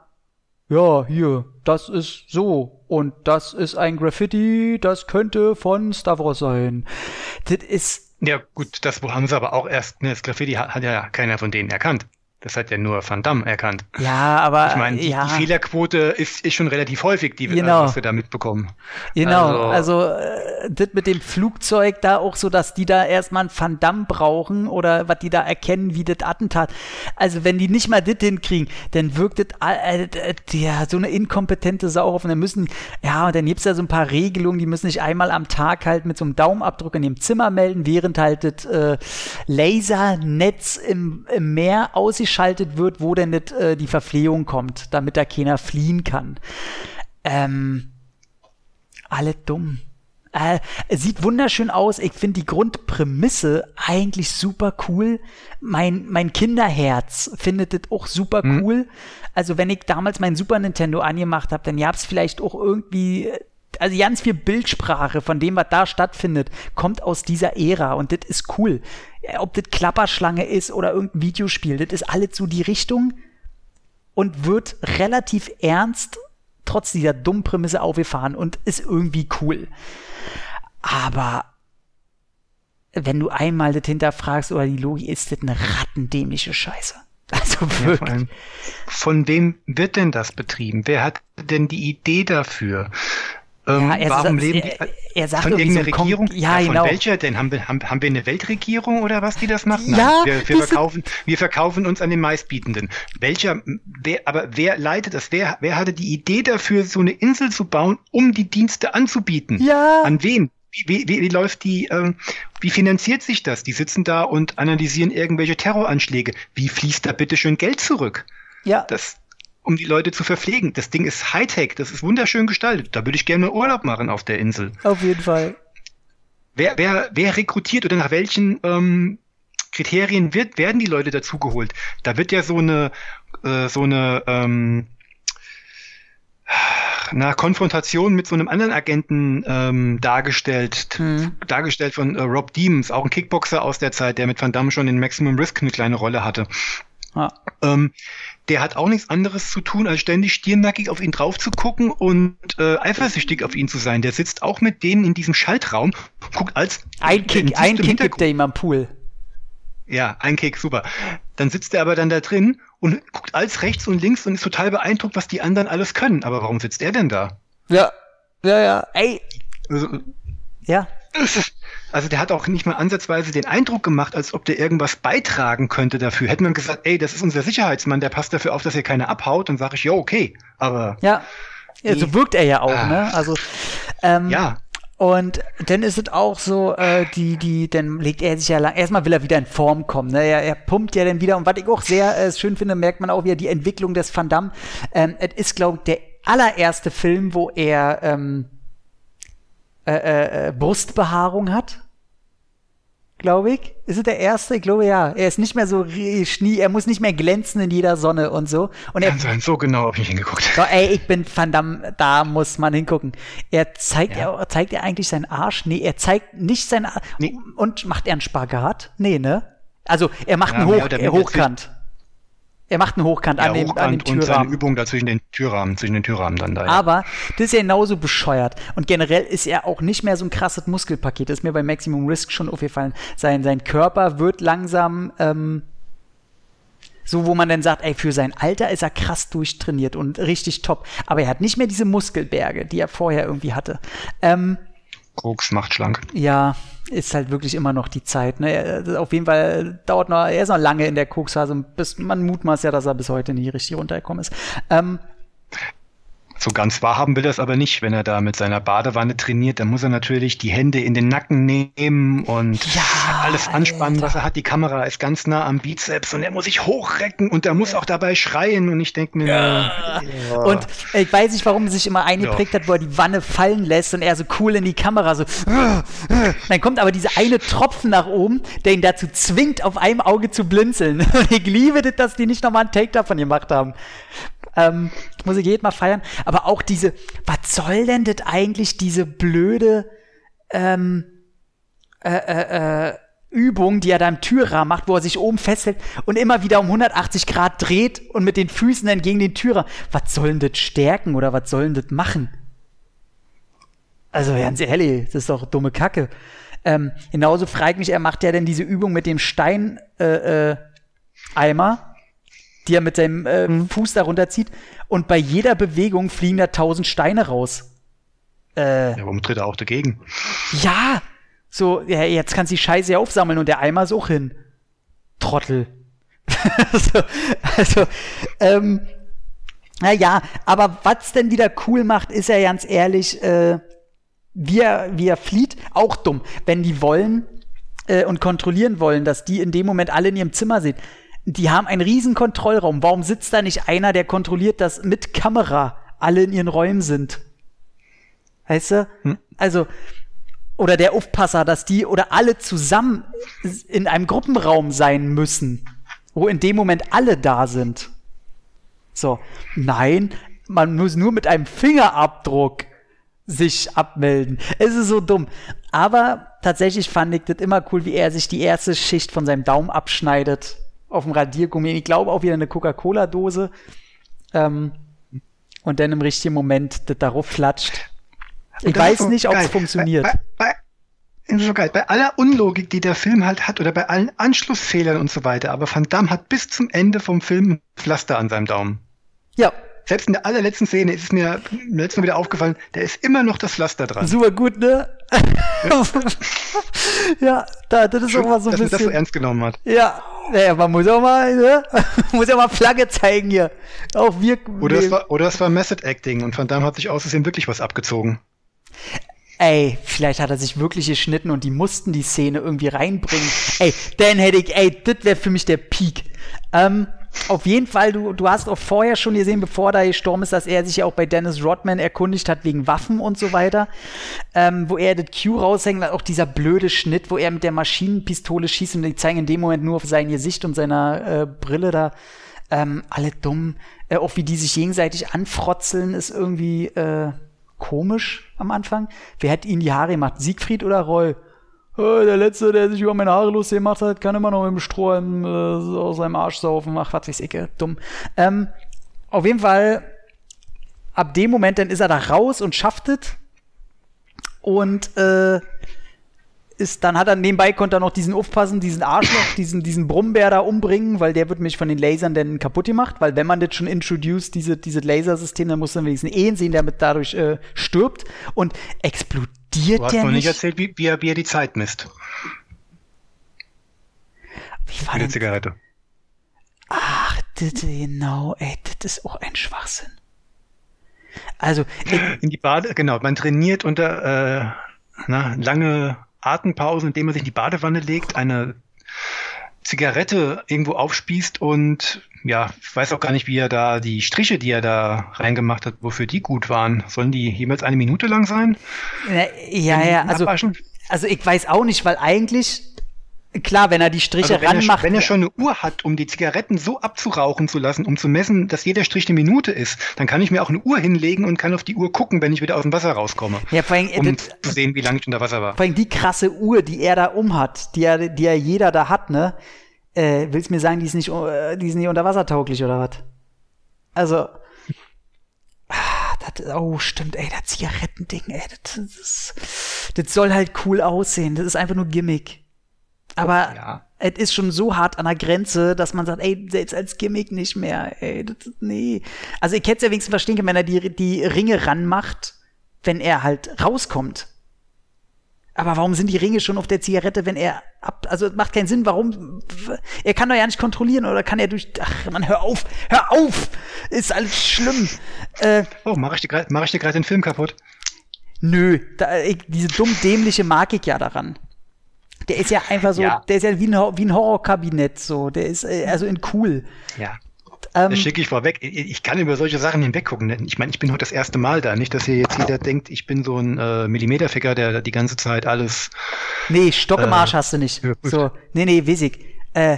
ja, hier, das ist so. Und das ist ein Graffiti, das könnte von Stavros sein. Das ist. Ja, gut, das haben sie aber auch erst, ne, das Graffiti hat, hat ja keiner von denen erkannt. Das hat ja nur Van Damme erkannt. Ja, aber. Ich meine, die, ja. die, Fehlerquote ist, ist schon relativ häufig, die genau. was wir da mitbekommen. Genau, also, also äh, das mit dem Flugzeug da auch so, dass die da erstmal einen Van Damme brauchen oder was die da erkennen, wie das Attentat. Also, wenn die nicht mal das hinkriegen, dann wirkt das äh, äh, ja, so eine inkompetente Sau auf und dann müssen, ja, und dann gibt's da so ein paar Regelungen, die müssen sich einmal am Tag halt mit so einem Daumenabdruck in dem Zimmer melden, während halt das äh, Lasernetz im, im Meer aussieht ausgeschaltet wird, wo denn nicht, äh, die Verpflegung kommt, damit da keiner fliehen kann. Ähm, alle dumm. Äh, es sieht wunderschön aus. Ich finde die Grundprämisse eigentlich super cool. Mein, mein Kinderherz findet das auch super Mhm. cool. Also wenn ich damals mein Super Nintendo angemacht habe, dann gab's vielleicht auch irgendwie, also ganz viel Bildsprache von dem, was da stattfindet, kommt aus dieser Ära und das ist cool. Ja, Ob das Klapperschlange ist oder irgendein Videospiel, das ist alles so die Richtung und wird relativ ernst trotz dieser dummen Prämisse aufgefahren und ist irgendwie cool. Aber wenn du einmal das hinterfragst oder die Logik, ist das eine rattendämliche Scheiße. Also Ja, wirklich. allem, von wem wird denn das betrieben? Wer hat denn die Idee dafür? Ähm, Ja, er warum leben er- die er sagt von so irgendeiner Regierung? Ja, von genau. welcher denn? Haben wir, haben, haben wir eine Weltregierung oder was, die das macht? Ja, wir, wir, sind- verkaufen, wir verkaufen uns an den meistbietenden. Welcher, wer, aber wer leitet das? Wer, wer hatte die Idee dafür, so eine Insel zu bauen, um die Dienste anzubieten? Ja. An wen? Wie, wie, wie läuft die, ähm, wie finanziert sich das? Die sitzen da und analysieren irgendwelche Terroranschläge. Wie fließt da bitte schön Geld zurück? Ja, Das, um die Leute zu verpflegen. Das Ding ist Hightech, das ist wunderschön gestaltet. Da würde ich gerne Urlaub machen auf der Insel. auf jeden Fall. Wer, wer, wer rekrutiert oder nach welchen ähm, Kriterien wird, werden die Leute dazugeholt? Da wird ja so eine, äh, so eine, ähm, na, Konfrontation mit so einem anderen Agenten ähm, dargestellt, Hm. dargestellt von äh, Rob Deems, auch ein Kickboxer aus der Zeit, der mit Van Damme schon in Maximum Risk eine kleine Rolle hatte. Ja. Ähm, der hat auch nichts anderes zu tun, als ständig stirnackig auf ihn drauf zu gucken und äh, eifersüchtig auf ihn zu sein. Der sitzt auch mit denen in diesem Schaltraum, guckt als Ein Kick, ein Kick gibt er ihm am Pool. Ja, ein Kick, super. Dann sitzt er aber dann da drin und guckt als rechts und links und ist total beeindruckt, was die anderen alles können. Aber warum sitzt er denn da? Ja, ja, ja. Ey, Also, ja. Also der hat auch nicht mal ansatzweise den Eindruck gemacht, als ob der irgendwas beitragen könnte dafür. Hätte man gesagt, ey, das ist unser Sicherheitsmann, der passt dafür auf, dass hier keiner abhaut, dann sage ich, ja, okay. Aber Ja. ja so wirkt er ja auch, Ah. ne? Also, ähm, ja, Und dann ist es auch so, äh, die, die, dann legt er sich ja lang. Erstmal will er wieder in Form kommen. Ne? Er, er pumpt ja dann wieder. Und was ich auch sehr äh, schön finde, merkt man auch wieder die Entwicklung des Van Damme. Ähm, es ist, glaube ich, der allererste Film, wo er ähm, äh, äh, äh, Brustbehaarung hat. Glaube ich. Ist es der erste? Ich glaube ja. Er ist nicht mehr so schnie, er muss nicht mehr glänzen in jeder Sonne und so. Und er kann sein, so genau habe ich nicht hingeguckt. so, ey, ich bin Van Damme, da muss man hingucken. Er zeigt, Ja. er, zeigt er eigentlich seinen Arsch? Nee, er zeigt nicht seinen Arsch. Nee. Und macht er einen Spagat? Nee, ne? Also, er macht Ja, einen Hoch, weniger Hochkant. Er macht einen Hochkant Ja, an, dem, an dem Hochkant und seine Türrahmen. Übung da zwischen den Türrahmen, zwischen den Türrahmen dann da. ja. Aber das ist ja genauso bescheuert. Und generell ist er auch nicht mehr so ein krasses Muskelpaket. Das ist mir bei Maximum Risk schon aufgefallen. Sein, sein Körper wird langsam ähm, so, wo man dann sagt, ey, für sein Alter ist er krass durchtrainiert und richtig top. Aber er hat nicht mehr diese Muskelberge, die er vorher irgendwie hatte. Ähm, Koks macht schlank. ja, ist halt wirklich immer noch die Zeit. Ne? Auf jeden Fall dauert noch, er ist noch lange in der Koksphase, bis man mutmaßt ja, dass er bis heute nie richtig runtergekommen ist. Ähm, So ganz wahrhaben will er es aber nicht. Wenn er da mit seiner Badewanne trainiert, dann muss er natürlich die Hände in den Nacken nehmen und Ja, alles anspannen, Alter. was er hat. Die Kamera ist ganz nah am Bizeps und er muss sich hochrecken und er muss auch dabei schreien. Und ich denke mir, ja. Und ich weiß nicht, warum er sich immer eingeprägt hat, wo er die Wanne fallen lässt und er so cool in die Kamera so. Dann kommt aber dieser eine Tropfen nach oben, der ihn dazu zwingt, auf einem Auge zu blinzeln. Und ich liebe das, dass die nicht nochmal einen Take davon gemacht haben. Ähm, muss ich jedes Mal feiern. Aber auch diese, was soll denn das eigentlich, diese blöde ähm, äh, äh, äh, Übung, die er da im Türrahmen macht, wo er sich oben festhält und immer wieder um 180 Grad dreht und mit den Füßen dann gegen den Türrahmen. Was soll denn das stärken oder was soll denn das machen? Also ganz ehrlich, das ist doch dumme Kacke. Ähm, genauso fragt mich, er macht ja dann diese Übung mit dem Stein äh, äh, Eimer, die er mit seinem äh, Fuß da runterzieht und bei jeder Bewegung fliegen da tausend Steine raus. Äh, ja, warum tritt er auch dagegen? ja, so, ja, jetzt kannst du die Scheiße ja aufsammeln und der Eimer ist auch hin. Trottel. so, also, ähm, naja, aber was denn wieder cool macht, ist ja ganz ehrlich, äh, wie er, wie er flieht, auch dumm. Wenn die wollen äh, und kontrollieren wollen, dass die in dem Moment alle in ihrem Zimmer sind, die haben einen riesen Kontrollraum. Warum sitzt da nicht einer, der kontrolliert, dass mit Kamera alle in ihren Räumen sind? Weißt du? Also, oder der Aufpasser, dass die oder alle zusammen in einem Gruppenraum sein müssen, wo in dem Moment alle da sind. So, nein, man muss nur mit einem Fingerabdruck sich abmelden. Es ist so dumm. Aber tatsächlich fand ich das immer cool, wie er sich die erste Schicht von seinem Daumen abschneidet auf dem Radiergummi. Ich glaube auch wieder eine Coca-Cola-Dose. Ähm, und dann im richtigen Moment das darauf flatscht. Ich weiß so nicht, ob es funktioniert. Bei, bei, bei, so geil. Bei aller Unlogik, die der Film halt hat, oder bei allen Anschlussfehlern und so weiter, aber Van Damme hat bis zum Ende vom Film ein Pflaster an seinem Daumen. Ja, selbst in der allerletzten Szene ist es mir letztes Mal wieder aufgefallen, da ist immer noch das Pflaster dran. Super gut, ne? Ja, ja da, das ist Schön, auch mal so ein bisschen. Dass man das so ernst genommen hat. Ja, naja, man muss auch mal, ne? muss ja mal Flagge zeigen hier. Auch wir. Oder es war, oder es war Method Acting und Van Damme hat sich aus Versehen wirklich was abgezogen. Ey, vielleicht hat er sich wirklich geschnitten und die mussten die Szene irgendwie reinbringen. Ey, dann hätte ich, ey, das wäre für mich der Peak. Ähm, auf jeden Fall, du, du hast auch vorher schon gesehen, bevor da gestorben ist, dass er sich ja auch bei Dennis Rodman erkundigt hat wegen Waffen und so weiter. Ähm, wo er das Q raushängt, auch dieser blöde Schnitt, wo er mit der Maschinenpistole schießt und die zeigen in dem Moment nur auf sein Gesicht und seiner äh, Brille da. Ähm, alle dumm. Äh, auch wie die sich gegenseitig anfrotzeln, ist irgendwie äh, komisch am Anfang. Wer hat ihnen die Haare gemacht? Siegfried oder Roy? Der Letzte, der sich über meine Haare lustig gemacht hat, kann immer noch im Strohhalm äh, aus seinem Arsch saufen. Ach, was ich, dumm. Ähm, auf jeden Fall, ab dem Moment, dann ist er da raus und schafft es. Und äh, ist, dann hat er nebenbei konnte er noch diesen aufpassen, diesen Arschloch, diesen, diesen Brummbär da umbringen, weil der wird mich von den Lasern dann kaputt gemacht, weil wenn man das schon introduced, diese, diese Lasersystem, dann muss man wenigstens eh sehen, der mit dadurch äh, stirbt und explodiert explodiert du hast der noch nicht? erzählt, wie, wie, er, wie er die Zeit misst. Wie war die denn? Zigarette. Ach, das, genau, ey, das ist auch ein Schwachsinn. Also, in die Bade, genau, man trainiert unter äh, na, lange Atempausen, indem man sich in die Badewanne legt, eine Zigarette irgendwo aufspießt und ja, ich weiß auch gar nicht, wie er da die Striche, die er da reingemacht hat, wofür die gut waren. Sollen die jemals eine Minute lang sein? Ja, ja, also, also ich weiß auch nicht, weil eigentlich, klar, wenn er die Striche also wenn ranmacht. Er, wenn er schon eine Uhr hat, um die Zigaretten so abzurauchen zu lassen, um zu messen, dass jeder Strich eine Minute ist, dann kann ich mir auch eine Uhr hinlegen und kann auf die Uhr gucken, wenn ich wieder aus dem Wasser rauskomme. Ja, vor allem, um das, zu sehen, wie lange ich unter Wasser war. Vor allem die krasse Uhr, die er da umhat, die er, die ja jeder da hat, ne? Äh, willst du mir sagen, die ist nicht, äh, die ist nicht unterwassertauglich oder was? Also, ah, das, oh, stimmt, ey, das Zigarettending, ey, das, das, das soll halt cool aussehen. Das ist einfach nur Gimmick. Aber ja. es ist schon so hart an der Grenze, dass man sagt, ey, selbst als Gimmick nicht mehr, ey, das, nee. Also ich hätte es ja wenigstens verstehen können, wenn er die, die Ringe ranmacht, wenn er halt rauskommt. Aber warum sind die Ringe schon auf der Zigarette, wenn er ab, also es macht keinen Sinn, warum, er kann doch ja nicht kontrollieren oder kann er durch, ach man, hör auf, hör auf, ist alles schlimm. Äh, oh, mach ich dir gerade, mach gerade den Film kaputt? Nö, da, ich, diese dumm dämliche mag ich ja daran. Der ist ja einfach so, ja. der ist ja wie ein, wie ein Horrorkabinett, so, der ist, äh, also in cool. Ja. Ähm, das schicke ich vorweg. Ich kann über solche Sachen hinweggucken. Ich meine, ich bin heute das erste Mal da. Nicht, dass hier jetzt jeder denkt, ich bin so ein äh, Millimeterficker, der die ganze Zeit alles. Nee, Stock im Arsch äh, hast du nicht. Überprüft. So, nee, nee, wesig. Äh,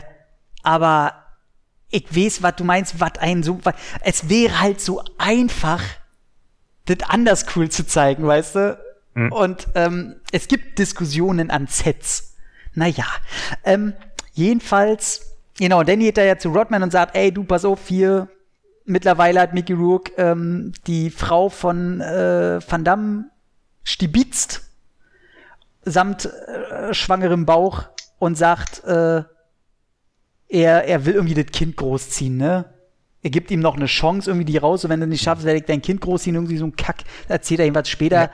aber ich weiß, was du meinst, was ein so. Wat, es wäre halt so einfach, das anders cool zu zeigen, weißt du? Mhm. Und ähm, es gibt Diskussionen an Sets. Naja. Ähm, jedenfalls Genau, Danny geht da ja zu Rodman und sagt, ey, du, pass auf, hier, mittlerweile hat Mickey Rourke ähm, die Frau von äh, Van Damme stibitzt, samt äh, schwangerem Bauch und sagt, äh, er, er will irgendwie das Kind großziehen, ne? Er gibt ihm noch eine Chance, irgendwie die raus, und wenn du nicht schaffst, werde ich dein Kind großziehen, irgendwie so ein Kack, erzählt er ihm was später. Ja.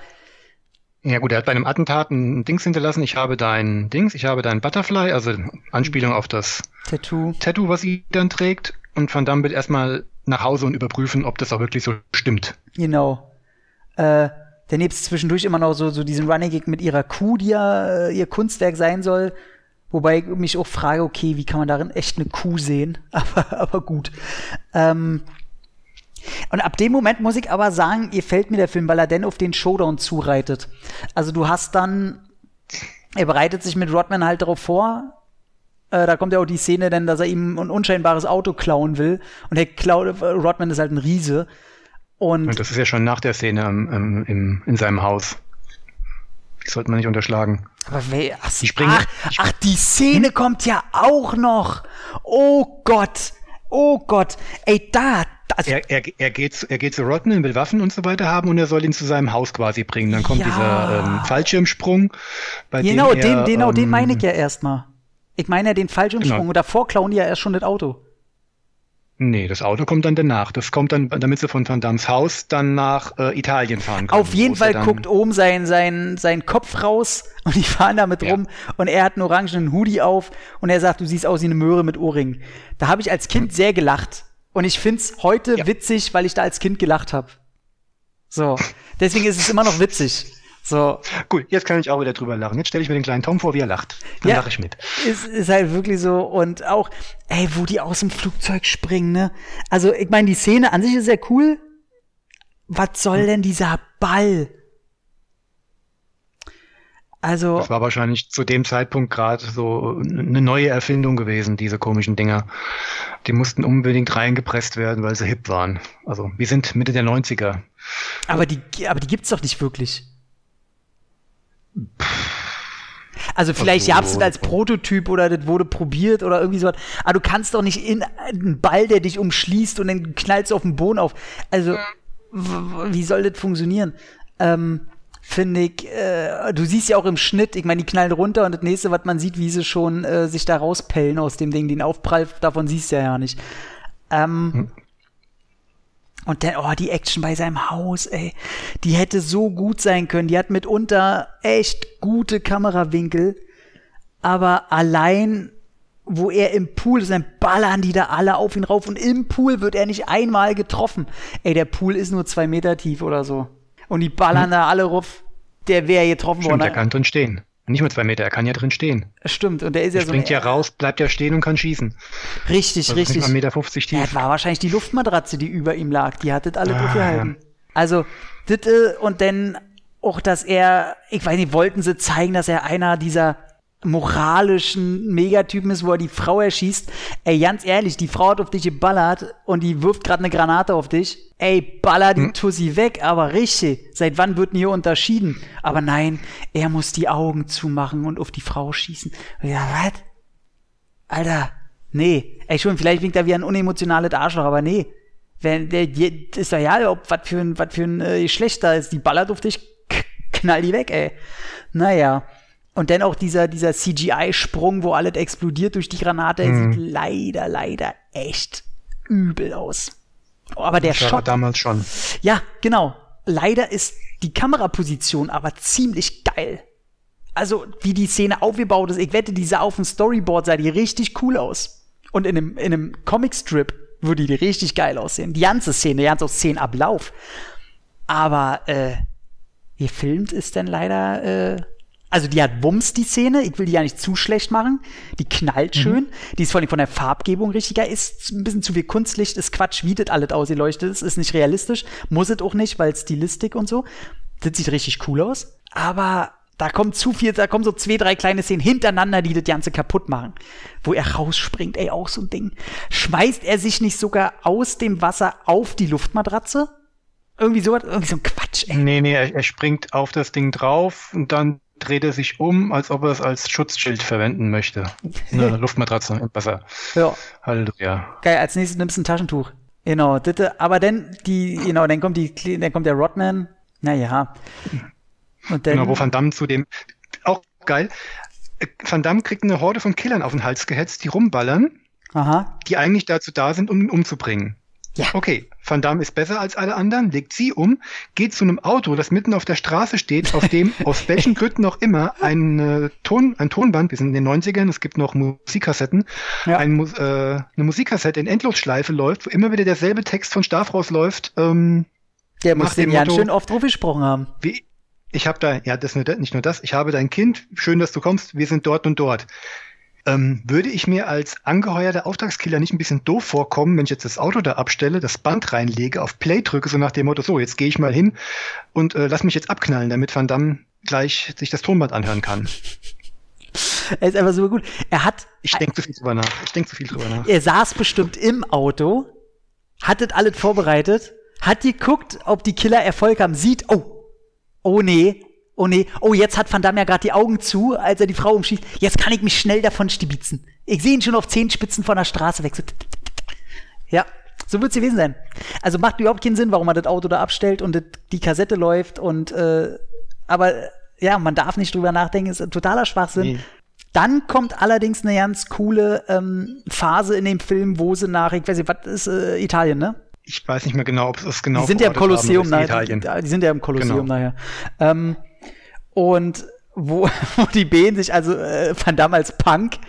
Ja gut, er hat bei einem Attentat ein Dings hinterlassen. Ich habe dein Dings, ich habe dein Butterfly, also Anspielung auf das Tattoo, Tattoo was sie dann trägt. Und Van Damme wird erstmal nach Hause und überprüfen, ob das auch wirklich so stimmt. Genau. Äh, der nebst zwischendurch immer noch so, so diesen Running Gig mit ihrer Kuh, die ja äh, ihr Kunstwerk sein soll. Wobei ich mich auch frage, okay, wie kann man darin echt eine Kuh sehen? aber, aber gut. Ähm, und ab dem Moment muss ich aber sagen, ihr fällt mir der Film, weil er denn auf den Showdown zureitet. Also du hast dann er bereitet sich mit Rodman halt darauf vor. Äh, da kommt ja auch die Szene dann, dass er ihm ein unscheinbares Auto klauen will. Und der klaut, Rodman ist halt ein Riese. Und, Und das ist ja schon nach der Szene im, im, im, in seinem Haus. Die sollte man nicht unterschlagen. Aber wer, ach, Die springen- ach, ach, die Szene kommt ja auch noch. Oh Gott. Oh Gott. Ey, da. Also, Er, er, er, geht, zu- er geht zu Rodman, will Waffen und so weiter haben und er soll ihn zu seinem Haus quasi bringen. Dann kommt Ja. dieser ähm, Fallschirmsprung, bei genau, dem er, den, genau, den ähm, meine ich ja erstmal. Ich meine ja den Fallschirmsprung. Genau. Und davor klauen die ja erst schon das Auto. Nee, das Auto kommt dann danach. Das kommt dann, damit sie von Van Dams Haus dann nach äh, Italien fahren können. Auf jeden Fall guckt oben sein, sein, sein Kopf raus und die fahren damit Ja. rum und er hat einen orangenen Hoodie auf und er sagt, du siehst aus wie eine Möhre mit Ohrringen. Da habe ich als Kind sehr gelacht und ich find's heute Hm. Ja. witzig, weil ich da als Kind gelacht habe. So, deswegen ist es immer noch witzig. So, Gut, jetzt kann ich auch wieder drüber lachen. Jetzt stelle ich mir den kleinen Tom vor, wie er lacht. Dann Ja. lache ich mit. ist, ist halt wirklich so und auch, ey, wo die aus dem Flugzeug springen, ne? Also, ich meine, die Szene an sich ist sehr cool. Was soll denn dieser Ball? Also, Das war wahrscheinlich zu dem Zeitpunkt gerade so eine neue Erfindung gewesen, diese komischen Dinger. Die mussten unbedingt reingepresst werden, weil sie hip waren. Also, wir sind Mitte der 90er. aber die, aber die gibt's doch nicht wirklich. Also vielleicht Also- gab's das als Prototyp oder das wurde probiert oder irgendwie so. Aber du kannst doch nicht in einen Ball, der dich umschließt und dann knallst du auf den Boden auf. Also, wie soll das funktionieren? Ähm, Finde ich, äh, du siehst ja auch im Schnitt, ich meine, die knallen runter und das nächste, was man sieht, wie sie schon äh, sich da rauspellen aus dem Ding, den Aufprall, davon siehst du ja, ja nicht. Ähm, Und dann, oh, die Action bei seinem Haus, ey. Die hätte so gut sein können. Die hat mitunter echt gute Kamerawinkel. Aber allein, wo er im Pool ist, dann ballern die da alle auf ihn rauf. Und im Pool wird er nicht einmal getroffen. Ey, der Pool ist nur zwei Meter tief oder so. Und die ballern da alle rauf. Der wäre getroffen Stimmt, er worden. kann drin stehen. Nicht mal zwei Meter, er kann ja drin stehen. Stimmt. Und der ist ja Er so. springt ja raus, bleibt ja stehen und kann schießen. Richtig, ist richtig. nicht mal 1,50 Meter 50 Ja, tief. das war wahrscheinlich die Luftmatratze, die über ihm lag. Die hat das alle Ah, durchgehalten. Also, das und dann auch, dass er, ich weiß nicht, wollten sie zeigen, dass er einer dieser moralischen Megatypen ist, wo er die Frau erschießt. Ey, ganz ehrlich, die Frau hat auf dich geballert und die wirft gerade eine Granate auf dich. Ey, baller die Tussi weg, aber richtig. Seit wann wird denn hier unterschieden? Aber nein, er muss die Augen zumachen und auf die Frau schießen. Ja, was? Alter, nee. Ey, schon, vielleicht winkt er wie ein unemotionales Arschloch, aber nee. Wenn der, der ist doch ja, ob was für ein, was für ein äh, Geschlecht da ist. Die ballert auf dich, knall die weg, ey. Naja. Und dann auch dieser, dieser CGI-Sprung, wo alles explodiert durch die Granate, Mhm. sieht leider, leider echt übel aus. Oh, aber der Shot, damals schon. ja, genau. Leider ist die Kameraposition aber ziemlich geil. Also, wie die Szene aufgebaut ist, ich wette, die sah auf dem Storyboard, sah die richtig cool aus. Und in einem, in einem Comicstrip würde die richtig geil aussehen. Die ganze Szene, die ganze Szenenablauf. Aber, äh, gefilmt ist dann leider, äh, also die hat Wumms, die Szene. Ich will die ja nicht zu schlecht machen. Die knallt schön. Die ist vor allem von der Farbgebung richtig geil. Ist ein bisschen zu viel Kunstlicht, ist Quatsch, wie das alles ausgeleuchtet ist. Ist nicht realistisch. Muss es auch nicht, weil Stilistik und so. Das sieht richtig cool aus. Aber da kommt zu viel, da kommen so zwei, drei kleine Szenen hintereinander, die das Ganze kaputt machen. Wo er rausspringt, ey, auch so ein Ding. Schmeißt er sich nicht sogar aus dem Wasser auf die Luftmatratze? Irgendwie so, irgendwie so ein Quatsch, ey. Nee, nee, er, er springt auf das Ding drauf und dann dreht er sich um, als ob er es als Schutzschild verwenden möchte. Eine Luftmatratze im Wasser. Ja. Halleluja. Geil, als nächstes nimmst du ein Taschentuch. Genau, ditte, aber dann die, genau, dann kommt die, dann kommt der Rodman. Naja. Und dann, Genau, wo Van Damme zu dem, auch geil, äh, Van Damme kriegt eine Horde von Killern auf den Hals gehetzt, die rumballern, aha, die eigentlich dazu da sind, um ihn umzubringen. Ja. Okay, Van Damme ist besser als alle anderen, legt sie um, geht zu einem Auto, das mitten auf der Straße steht, auf dem aus welchen Gründen auch immer ein, äh, Ton, ein Tonband, wir sind in den 90ern, es gibt noch Musikkassetten, Ja. ein, äh, eine Musikkassette in Endlosschleife läuft, wo immer wieder derselbe Text von Staff rausläuft, ähm, der muss den Motto- schön oft drauf gesprochen haben. wie, ich habe da, ja, das nur, nicht nur das, ich habe dein Kind, schön, dass du kommst, wir sind dort und dort. Ähm, würde ich mir als angeheuerter Auftragskiller nicht ein bisschen doof vorkommen, wenn ich jetzt das Auto da abstelle, das Band reinlege, auf Play drücke, so nach dem Motto, so, jetzt gehe ich mal hin und äh, lass mich jetzt abknallen, damit Van Damme gleich sich das Tonband anhören kann. Er ist einfach super gut. Er hat. Ich denke zu viel drüber nach. Ich denke zu viel drüber nach. Er saß bestimmt im Auto, hat das alles vorbereitet, hat geguckt, ob die Killer Erfolg haben, sieht, oh, oh nee, oh nee, oh, jetzt hat Van Damme ja gerade die Augen zu, als er die Frau umschießt. Jetzt kann ich mich schnell davon stibitzen. Ich sehe ihn schon auf zehn Spitzen von der Straße weg. So, ja, so wird es gewesen sein. Also macht überhaupt keinen Sinn, warum man das Auto da abstellt und das, die Kassette läuft und äh, aber ja, man darf nicht drüber nachdenken, ist ein totaler Schwachsinn. Nee. Dann kommt allerdings eine ganz coole ähm, Phase in dem Film, wo sie nach, ich weiß nicht, was ist äh, Italien, ne? Ich weiß nicht mehr genau, ob es genau Die sind ja im Kolosseum nachher. Die sind ja im Kolosseum genau. nachher. Ähm, und wo, wo die Behen sich also äh, Van Damme als Punk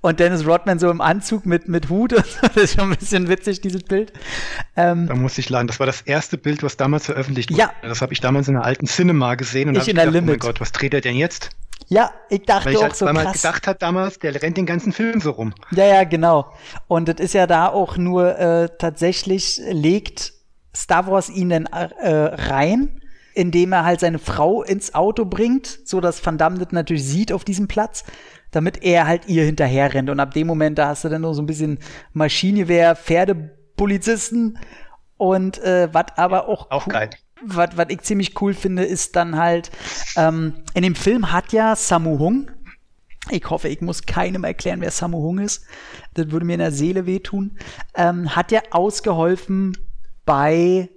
und Dennis Rodman so im Anzug mit, mit Hut und so. Das ist schon ein bisschen witzig, dieses Bild. Ähm, da muss ich laden. Das war das erste Bild, was damals veröffentlicht wurde. Ja. Das habe ich damals in einer alten Cinema gesehen und ich in der gedacht, Limit. oh mein Gott, was dreht er denn jetzt? Ja, ich dachte weil ich auch halt, so weil krass. man gedacht hat damals, der rennt den ganzen Film so rum. Ja, ja, genau. Und das ist ja da auch nur äh, tatsächlich legt Star Wars ihn dann äh, rein indem er halt seine Frau ins Auto bringt, so dass Van Damme das natürlich sieht auf diesem Platz, damit er halt ihr hinterher rennt. Und ab dem Moment, da hast du dann noch so ein bisschen Maschinenwehr, Pferdepolizisten und äh, was aber auch auch geil. Was ich ziemlich cool finde, ist dann halt, ähm, in dem Film hat ja Samu Hung, ich hoffe, ich muss keinem erklären, wer Samu Hung ist. Das würde mir in der Seele wehtun. Ähm, hat ja ausgeholfen bei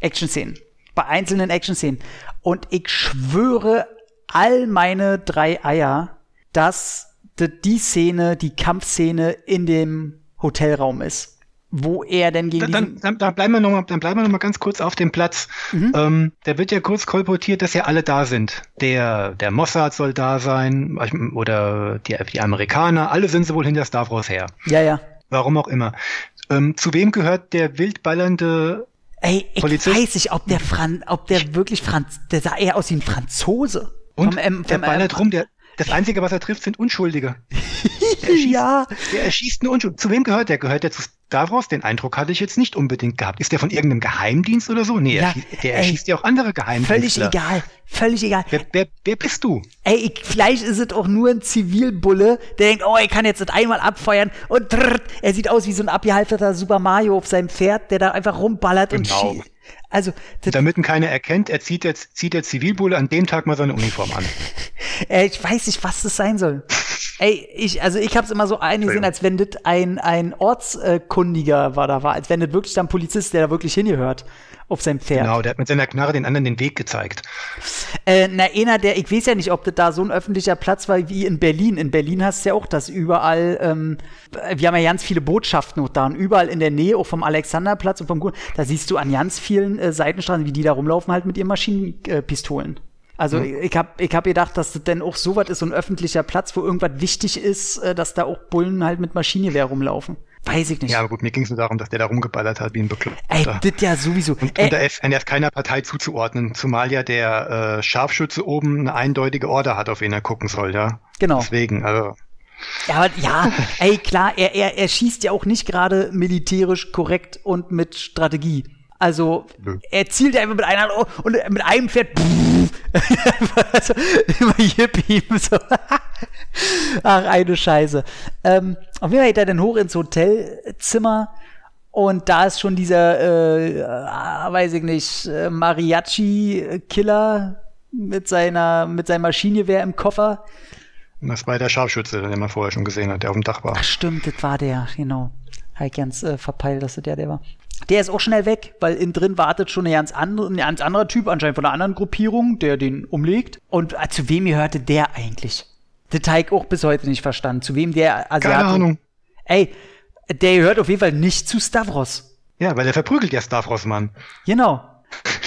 Action-Szenen bei einzelnen Action-Szenen. Und ich schwöre all meine drei Eier, dass die Szene, die Kampfszene in dem Hotelraum ist. Wo er denn gegen dann, dann, dann bleiben wir noch mal, dann bleiben wir noch mal ganz kurz auf dem Platz. Mhm. Ähm, da wird ja kurz kolportiert, dass ja alle da sind. Der, der Mossad soll da sein oder die, die Amerikaner. Alle sind sie wohl hinter Star Wars her. Ja, ja. Warum auch immer. Ähm, zu wem gehört der wildballernde Ey, ich Polizist. weiß nicht, ob der Fran ob der wirklich Franz, der sah eher aus wie ein Franzose. Und vom M, vom der ballert rum, der, das Einzige, was er trifft, sind Unschuldige. Der erschießt, ja. Der erschießt nur Unschuldige. Zu wem gehört der? Gehört der zu Davros? Den Eindruck hatte ich jetzt nicht unbedingt gehabt. Ist der von irgendeinem Geheimdienst oder so? Nee, ja, der ey, erschießt ja auch andere Geheimdienste. Völlig egal. Völlig egal. Wer, wer, wer bist du? Ey, ich, vielleicht ist es auch nur ein Zivilbulle, der denkt, oh, ich kann jetzt das einmal abfeuern und trrrt, er sieht aus wie so ein abgehalfterter Super Mario auf seinem Pferd, der da einfach rumballert genau. und schießt. Also, damit ihn keiner erkennt, er zieht jetzt zieht der Zivilbulle an dem Tag mal seine Uniform an. Ey, ich weiß nicht, was das sein soll. Ey, ich, also ich habe es immer so eingesehen, als wenn das ein, ein Ortskundiger war da war, als wenn das wirklich dann ein Polizist, der da wirklich hingehört auf seinem Pferd. Genau, der hat mit seiner Knarre den anderen den Weg gezeigt. Äh, na, einer, der, ich weiß ja nicht, ob das da so ein öffentlicher Platz war wie in Berlin. In Berlin hast du ja auch das überall, ähm, wir haben ja ganz viele Botschaften noch da und überall in der Nähe, auch vom Alexanderplatz und vom Gun da siehst du an ganz vielen äh, Seitenstraßen, wie die da rumlaufen, halt mit ihren Maschinenpistolen. Also mhm. ich habe ich hab gedacht, dass das denn auch so was ist, so ein öffentlicher Platz, wo irgendwas wichtig ist, äh, dass da auch Bullen halt mit Maschinengewehr rumlaufen. Weiß ich nicht. Ja, aber gut, mir ging es nur darum, dass der da rumgeballert hat wie ein Bekloppter. Ey, das ja sowieso. Und, und da ist, er ist keiner Partei zuzuordnen, zumal ja der äh, Scharfschütze oben eine eindeutige Order hat, auf wen er gucken soll, ja. Genau. Deswegen, also. Ja, aber, ja, ey, klar, er, er, er schießt ja auch nicht gerade militärisch korrekt und mit Strategie. Also Nö. er zielt ja einfach mit einer Hand und mit einem Pferd also, immer Yippie. So. Ach, eine Scheiße. Ähm, auf jeden Fall geht er dann hoch ins Hotelzimmer und da ist schon dieser, äh, weiß ich nicht, äh, Mariachi-Killer mit seiner, mit seinem Maschinengewehr im Koffer. Das war der Scharfschütze, den man vorher schon gesehen hat, der auf dem Dach war. Ach stimmt, das war der, genau. Habe ich ganz äh, verpeilt, dass das der, der war. Der ist auch schnell weg, weil innen drin wartet schon ein ganz, andere, ein ganz anderer Typ, anscheinend von einer anderen Gruppierung, der den umlegt. Und äh, zu wem gehörte der eigentlich? Der Teig auch bis heute nicht verstanden. Zu wem der Asiate. Keine Ahnung. Ey, der gehört auf jeden Fall nicht zu Stavros. Ja, weil er verprügelt ja Stavros, Mann. Genau.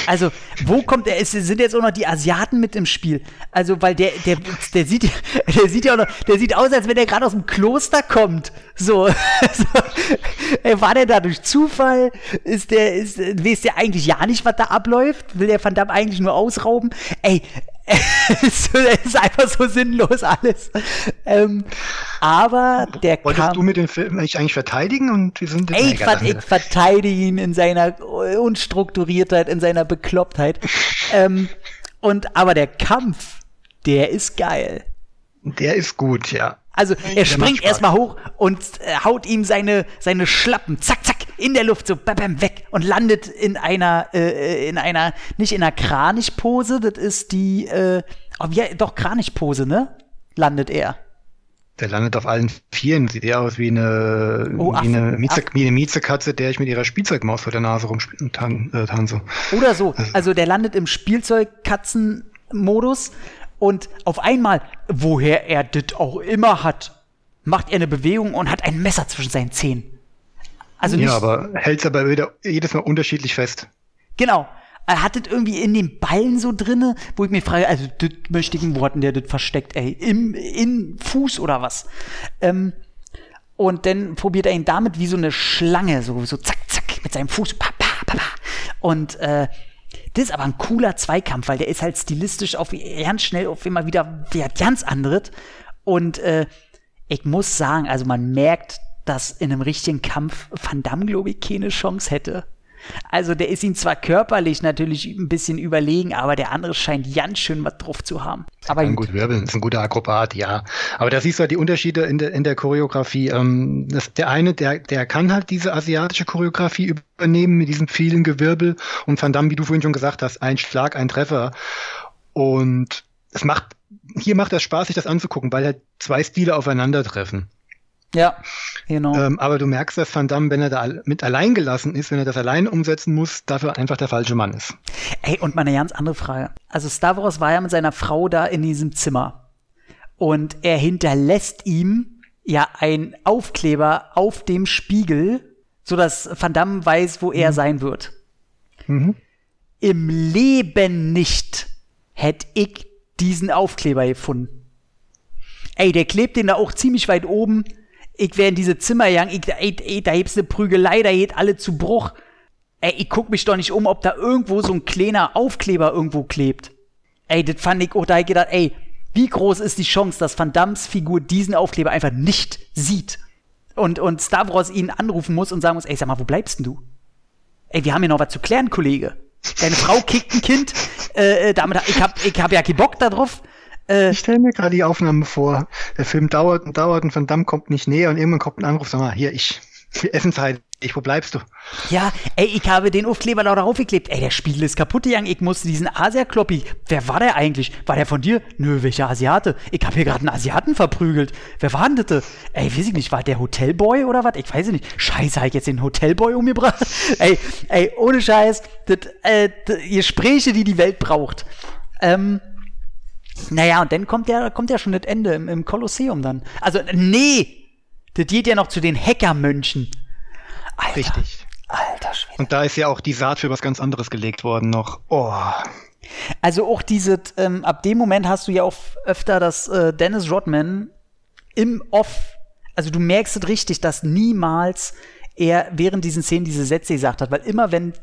Also, wo kommt er? Es sind jetzt auch noch die Asiaten mit im Spiel. Also, weil der, der, der sieht, der sieht ja auch noch, der sieht aus, als wenn er gerade aus dem Kloster kommt. So, so. war der da durch Zufall? Ist der, ist, weiß der eigentlich ja nicht, was da abläuft? Will der Van Damme eigentlich nur ausrauben? Ey, es ist einfach so sinnlos alles. Ähm, aber der Wolltest kam, du mit dem Film eigentlich verteidigen und wir sind ey, ich, ver ich verteidige ihn in seiner Unstrukturiertheit, in seiner Beklopptheit. ähm, Und aber der Kampf, der ist geil. Der ist gut, ja. Also er springt erstmal hoch und äh, haut ihm seine, seine Schlappen, zack, zack, in der Luft, so bam, bam, weg und landet in einer, äh, in einer, nicht in einer Kranichpose, das ist die, äh, oh, ja, doch Kranichpose, ne? Landet er. Der landet auf allen Vieren, sieht eher aus wie eine, Oh, wie eine, Mieze, wie eine Miezekatze, der ich mit ihrer Spielzeugmaus vor der Nase rumtanze. Äh. Oder so. Also der landet im Spielzeugkatzen-Modus und auf einmal, woher er das auch immer hat, macht er eine Bewegung und hat ein Messer zwischen seinen Zähnen. Also nicht, ja, aber hält's aber wieder jedes Mal unterschiedlich fest. genau. Er hat das irgendwie in den Ballen so drinne, wo ich mir frage, also das möchte ich, wo hat denn der das versteckt, ey? Im, in Fuß oder was? Ähm, und dann probiert er ihn damit wie so eine Schlange, so, so zack, zack, mit seinem Fuß, pa, pa, pa, pa. Und äh, das ist aber ein cooler Zweikampf, weil der ist halt stilistisch auf ganz schnell auf immer wieder wer ganz anderes. Und äh, ich muss sagen, also man merkt, dass in einem richtigen Kampf Van Damme, glaube ich, keine Chance hätte. Also der ist ihm zwar körperlich natürlich ein bisschen überlegen, aber der andere scheint ganz schön was drauf zu haben. Aber gut. gut wirbeln, ist ein guter Akrobat, ja. Aber da siehst du halt die Unterschiede in der, in der Choreografie. Ähm, das, der eine, der, der kann halt diese asiatische Choreografie übernehmen mit diesem vielen Gewirbel und Van Damme, wie du vorhin schon gesagt hast, ein Schlag, ein Treffer. Und es macht, hier macht das Spaß, sich das anzugucken, weil halt zwei Stile aufeinandertreffen. Ja, genau. Ähm, aber du merkst, dass Van Damme, wenn er da mit allein gelassen ist, wenn er das allein umsetzen muss, dafür einfach der falsche Mann ist. Ey, und mal eine ganz andere Frage. Also Stavros war ja mit seiner Frau da in diesem Zimmer. Und er hinterlässt ihm ja einen Aufkleber auf dem Spiegel, sodass Van Damme weiß, wo er sein wird. Mhm. Im Leben nicht hätte ich diesen Aufkleber gefunden. Ey, der klebt den da auch ziemlich weit oben. Ich wäre in diese Zimmer gegangen. Ich, ey, ey, da gibt's eine Prügelei, da geht alle zu Bruch. Ey, ich guck mich doch nicht um, ob da irgendwo so ein kleiner Aufkleber irgendwo klebt. Ey, das fand ich auch, da hab ich gedacht, ey, wie groß ist die Chance, dass Van Dammes Figur diesen Aufkleber einfach nicht sieht? Und, und Stavros ihn anrufen muss und sagen muss, ey, sag mal, wo bleibst denn du? Ey, wir haben hier noch was zu klären, Kollege. Deine Frau kickt ein Kind, äh, äh, damit, ich hab, ich hab ja keinen Bock da drauf. Äh, Ich stelle mir gerade die Aufnahme vor. Der Film dauert und dauert und Van Damme kommt nicht näher und irgendwann kommt ein Anruf, sag mal, hier, ich, Essenszeit, ich, wo bleibst du? Ja, ey, ich habe den Aufkleber da drauf geklebt. Ey, der Spiegel ist kaputt gegangen. Ich musste diesen Asia-Kloppi. Wer war der eigentlich? War der von dir? Nö, welcher Asiate? Ich habe hier gerade einen Asiaten verprügelt. Wer war denn das? Ey, weiß ich nicht, war der Hotelboy oder was? Ich weiß es nicht. Scheiße, hab ich jetzt den Hotelboy umgebracht? ey, ey, ohne Scheiß. Das, äh, das, Gespräche, die die Welt braucht. Ähm, naja, und dann kommt ja, kommt ja schon das Ende im, im Kolosseum dann. Also, nee! Das geht ja noch zu den Hackermönchen. Alter, Richtig. Alter Schwede. Und da ist ja auch die Saat für was ganz anderes gelegt worden noch. Oh. Also auch diese, ähm, ab dem Moment hast du ja auch öfter, dass äh, Dennis Rodman im Off, also du merkst es richtig, dass niemals er während diesen Szenen diese Sätze gesagt hat, weil immer wenn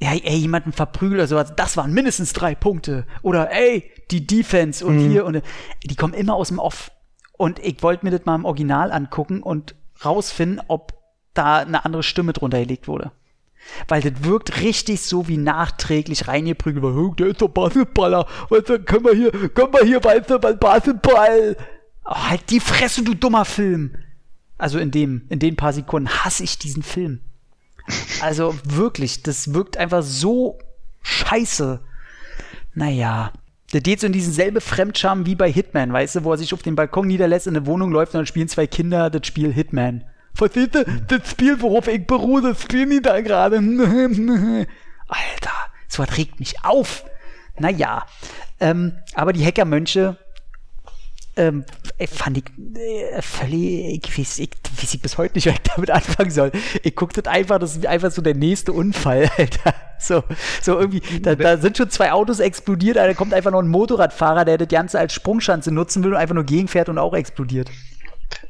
ja, ey, jemanden verprügelt oder sowas, das waren mindestens drei Punkte. Oder ey, die Defense und hier und die kommen immer aus dem Off. Und ich wollte mir das mal im Original angucken und rausfinden, ob da eine andere Stimme drunter gelegt wurde. Weil das wirkt richtig so wie nachträglich reingeprügelt. weil, "Oh, Der ist doch Basketballer. Weißt du, können wir hier, können wir hier, weißt du, Basketball. Oh, halt die Fresse, du dummer Film. Also in dem, in den paar Sekunden hasse ich diesen Film. Also wirklich, das wirkt einfach so scheiße. Naja. Der geht so in diesen selbe Fremdscham wie bei Hitman, weißt du, wo er sich auf den Balkon niederlässt, in eine Wohnung läuft und dann spielen zwei Kinder das Spiel Hitman. Verstehst du? Das Spiel, worauf ich beruhe, das spielen die da gerade. Alter, so was regt mich auf. Naja. Ähm, aber die Hackermönche ähm, äh, fand ich äh, völlig, ich weiß, ich weiß ich bis heute nicht, was ich damit anfangen soll. Ich guck das einfach, das ist einfach so der nächste Unfall, Alter. So, so irgendwie, da, da sind schon zwei Autos explodiert, da kommt einfach noch ein Motorradfahrer, der das Ganze als Sprungschanze nutzen will und einfach nur gegenfährt und auch explodiert.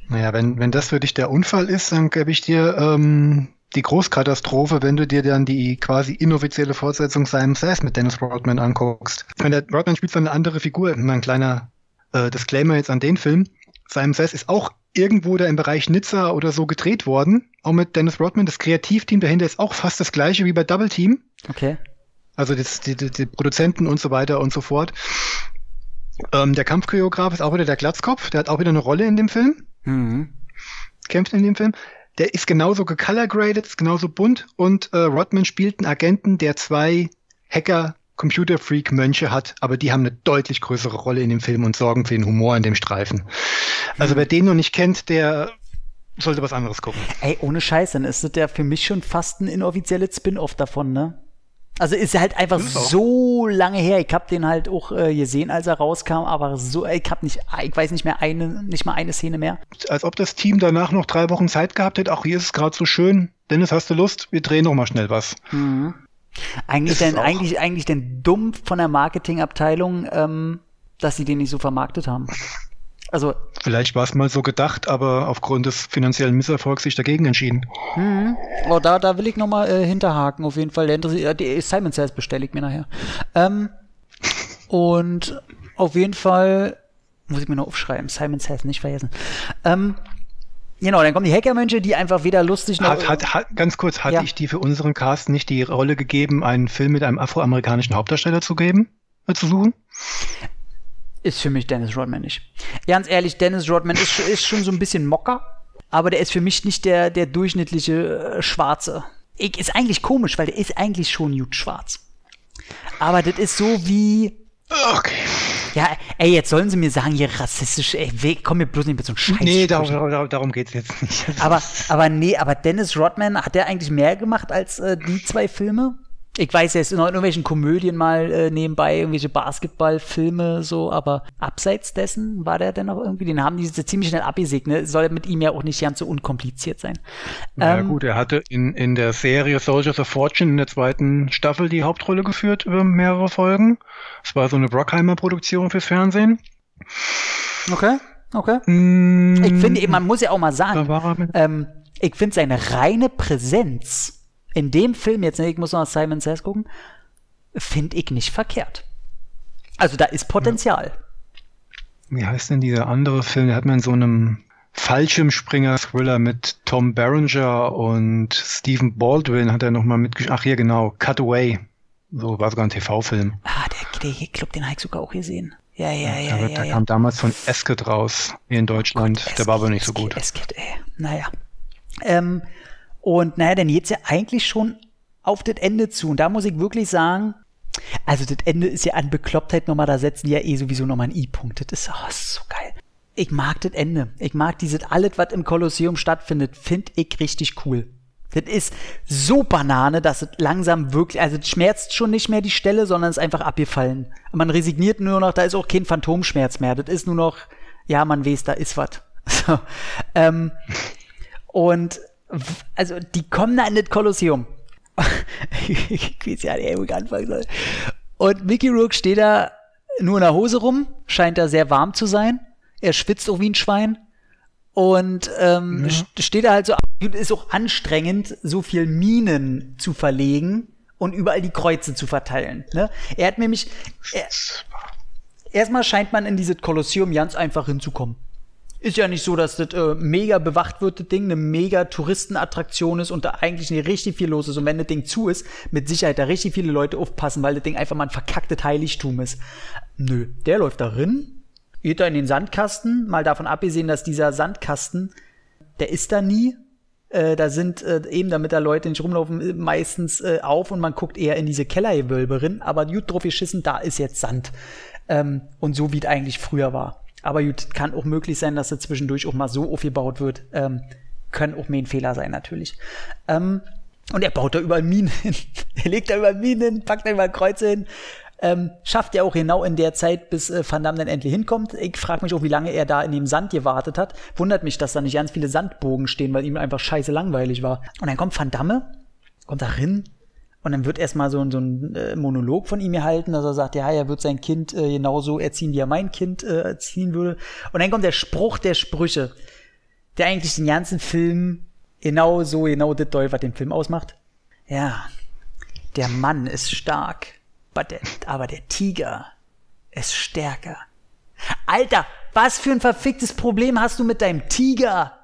Naja, wenn, wenn das für dich der Unfall ist, dann gebe ich dir ähm, die Großkatastrophe, wenn du dir dann die quasi inoffizielle Fortsetzung Simon Says mit Dennis Rodman anguckst. Meine, der Rodman spielt zwar eine andere Figur, mal ein kleiner äh, Disclaimer jetzt an den Film. Simon Says ist auch irgendwo da im Bereich Nizza oder so gedreht worden, auch mit Dennis Rodman. Das Kreativteam dahinter ist auch fast das gleiche wie bei Double Team. Okay. also das, die, die, die Produzenten und so weiter und so fort. Ähm, der Kampfchoreograf ist auch wieder der Glatzkopf, der hat auch wieder eine Rolle in dem Film. Mhm. Kämpft in dem Film. Der ist genauso gecolorgraded, ist genauso bunt und äh, Rodman spielt einen Agenten, der zwei Hacker Computerfreak-Mönche hat, aber die haben eine deutlich größere Rolle in dem Film und sorgen für den Humor in dem Streifen. Also wer den noch nicht kennt, der sollte was anderes gucken. Ey, ohne Scheiß, dann ist das ja für mich schon fast ein inoffizielles Spin-off davon, ne? Also ist halt einfach so lange her. Ich hab den halt auch äh, gesehen, als er rauskam, aber so, ich hab nicht, ich weiß nicht mehr eine, nicht mal eine Szene mehr. Als ob das Team danach noch drei Wochen Zeit gehabt hätte. Auch hier ist es gerade so schön. Dennis, hast du Lust? Wir drehen noch mal schnell was. Eigentlich denn, eigentlich, eigentlich denn dumm von der Marketingabteilung, ähm, dass sie den nicht so vermarktet haben. Also, Vielleicht war es mal so gedacht, aber aufgrund des finanziellen Misserfolgs sich dagegen entschieden. oh, da, da will ich noch mal äh, hinterhaken, auf jeden Fall. Der interessiert, äh, die Simon Says bestelle ich mir nachher. Ähm, und auf jeden Fall muss ich mir noch aufschreiben. Simon Says nicht vergessen. Ähm, genau, dann kommen die Hackermönche, die einfach weder lustig noch. Hat, hat, hat, ganz kurz, hatte Ja. ich die für unseren Cast nicht die Rolle gegeben, einen Film mit einem afroamerikanischen Hauptdarsteller zu geben, äh, zu suchen? ist für mich Dennis Rodman nicht. Ganz ehrlich, Dennis Rodman ist, ist schon so ein bisschen Mocker, aber der ist für mich nicht der, der durchschnittliche äh, Schwarze. Ich, ist eigentlich komisch, weil der ist eigentlich schon gut schwarz. Aber das ist so wie, Okay. Ja, ey, jetzt sollen sie mir sagen, hier rassistisch, ey, komm mir bloß nicht mit so einem Scheiß. Nee, darum, darum, darum geht's jetzt nicht. Aber, aber nee, aber Dennis Rodman, hat der eigentlich mehr gemacht als äh, die zwei Filme? Ich weiß, er ist in irgendwelchen Komödien mal äh, nebenbei, irgendwelche Basketballfilme so, aber abseits dessen war der denn noch irgendwie, den haben die so ziemlich schnell abgesägt, ne? Soll mit ihm ja auch nicht ganz so unkompliziert sein. Ja Ähm, gut, er hatte in, in der Serie Soldiers of Fortune in der zweiten Staffel die Hauptrolle geführt über mehrere Folgen. Es war so eine Brockheimer-Produktion fürs Fernsehen. Okay, okay. Mm, Ich finde, eben, man muss ja auch mal sagen, ähm, ich finde seine reine Präsenz in dem Film jetzt, ne, ich muss noch Simon Says gucken, finde ich nicht verkehrt. Also da ist Potenzial. Wie heißt denn dieser andere Film? Der hat man in so einem Fallschirmspringer-Thriller mit Tom Berenger und Stephen Baldwin hat er nochmal mitgespielt. Ach hier, genau. Cutaway. So war sogar ein TV-Film. Ah, der, der Club, den habe ich sogar auch gesehen. Ja, ja, ja, ja, der ja. kam damals von Esket raus, hier in Deutschland. der war aber nicht so gut. Es geht, ey. Naja. Ähm, und naja, dann geht's ja eigentlich schon auf das Ende zu. Und da muss ich wirklich sagen, also das Ende ist ja an Beklopptheit nochmal, da setzen die ja eh sowieso nochmal einen I-Punkt. Das ist, oh, ist so geil. Ich mag das Ende. Ich mag dieses alles, was im Kolosseum stattfindet, finde ich richtig cool. Das ist so Banane, dass es langsam wirklich, also es schmerzt schon nicht mehr die Stelle, sondern es ist einfach abgefallen. Man resigniert nur noch, da ist auch kein Phantomschmerz mehr. Das ist nur noch, ja, man weiß, da ist was. So, ähm, und also die kommen da in das Kolosseum. ich weiß ja nicht, wo ich anfangen soll. Und Mickey Rourke steht da nur in der Hose rum, scheint da sehr warm zu sein. Er schwitzt auch wie ein Schwein. Und ähm, st- steht da halt so, ist auch anstrengend, so viel Minen zu verlegen und überall die Kreuze zu verteilen. Ne? Er hat nämlich, er, erstmal scheint man in dieses Kolosseum ganz einfach hinzukommen. Ist ja nicht so, dass das äh, mega bewacht wird, das Ding, eine mega Touristenattraktion ist und da eigentlich nicht richtig viel los ist. Und wenn das Ding zu ist, mit Sicherheit da richtig viele Leute aufpassen, weil das Ding einfach mal ein verkacktes Heiligtum ist. Nö, der läuft da rein, geht da in den Sandkasten, mal davon abgesehen, dass dieser Sandkasten, der ist da nie. Äh, da sind äh, eben, damit da Leute nicht rumlaufen, äh, meistens äh, auf und man guckt eher in diese Kellergewölbe rein. Aber gut drauf geschissen, da ist jetzt Sand. Ähm, und so wie es eigentlich früher war. Aber gut, kann auch möglich sein, dass er zwischendurch auch mal so aufgebaut wird. Ähm, können auch mehr ein Fehler sein, natürlich. Ähm, und er baut da überall Minen hin. er legt da überall Minen hin, packt da überall Kreuze hin. Ähm, schafft er auch genau in der Zeit, bis äh, Van Damme dann endlich hinkommt. Ich frage mich auch, wie lange er da in dem Sand gewartet hat. Wundert mich, dass da nicht ganz viele Sandbogen stehen, weil ihm einfach scheiße langweilig war. Und dann kommt Van Damme, kommt da rein, und dann wird erstmal so, so ein äh, Monolog von ihm gehalten, dass er sagt, ja, er wird sein Kind äh, genauso erziehen, wie er mein Kind äh, erziehen würde. Und dann kommt der Spruch der Sprüche, der eigentlich den ganzen Film genau so, genau das deutet, was den Film ausmacht. Ja, der Mann ist stark, der, aber der Tiger ist stärker. Alter, was für ein verficktes Problem hast du mit deinem Tiger?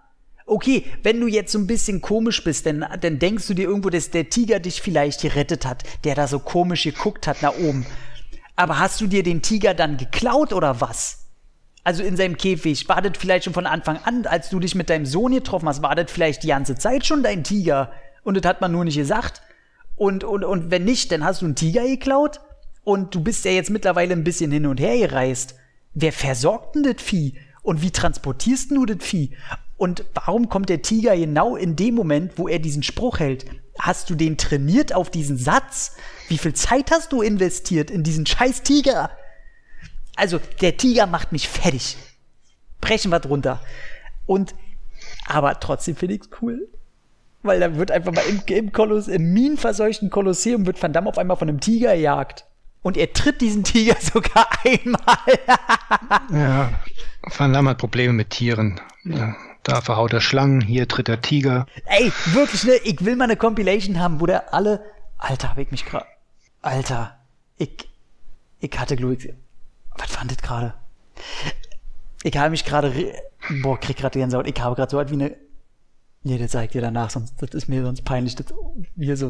Okay, wenn du jetzt so ein bisschen komisch bist, dann, dann denkst du dir irgendwo, dass der Tiger dich vielleicht gerettet hat, der da so komisch geguckt hat nach oben. Aber hast du dir den Tiger dann geklaut oder was? Also in seinem Käfig, war das vielleicht schon von Anfang an, als du dich mit deinem Sohn getroffen hast, war das vielleicht die ganze Zeit schon dein Tiger? Und das hat man nur nicht gesagt. Und, und, und wenn nicht, dann hast du einen Tiger geklaut? Und du bist ja jetzt mittlerweile ein bisschen hin und her gereist. Wer versorgt denn das Vieh? Und wie transportierst du das Vieh? Und warum kommt der Tiger genau in dem Moment, wo er diesen Spruch hält? Hast du den trainiert auf diesen Satz? Wie viel Zeit hast du investiert in diesen scheiß Tiger? Also, der Tiger macht mich fertig. Brechen wir drunter. Und, aber trotzdem finde ich es cool. Weil da wird einfach mal im, im, Koloss, im minenverseuchten Kolosseum wird Van Damme auf einmal von einem Tiger gejagt. Und er tritt diesen Tiger sogar einmal. ja, Van Damme hat Probleme mit Tieren. Ja. Da verhaut er Schlangen, hier tritt der Tiger. Ey, wirklich, ne? Ich will mal eine Compilation haben, wo der alle. Alter, hab ich mich gerade. Alter, ich. Ich hatte Glück. Was fand das gerade? Ich habe mich gerade. Boah, krieg gerade Gänsehaut. Ich habe gerade so halt wie eine. Nee, das zeigt dir danach, sonst das ist mir sonst peinlich, das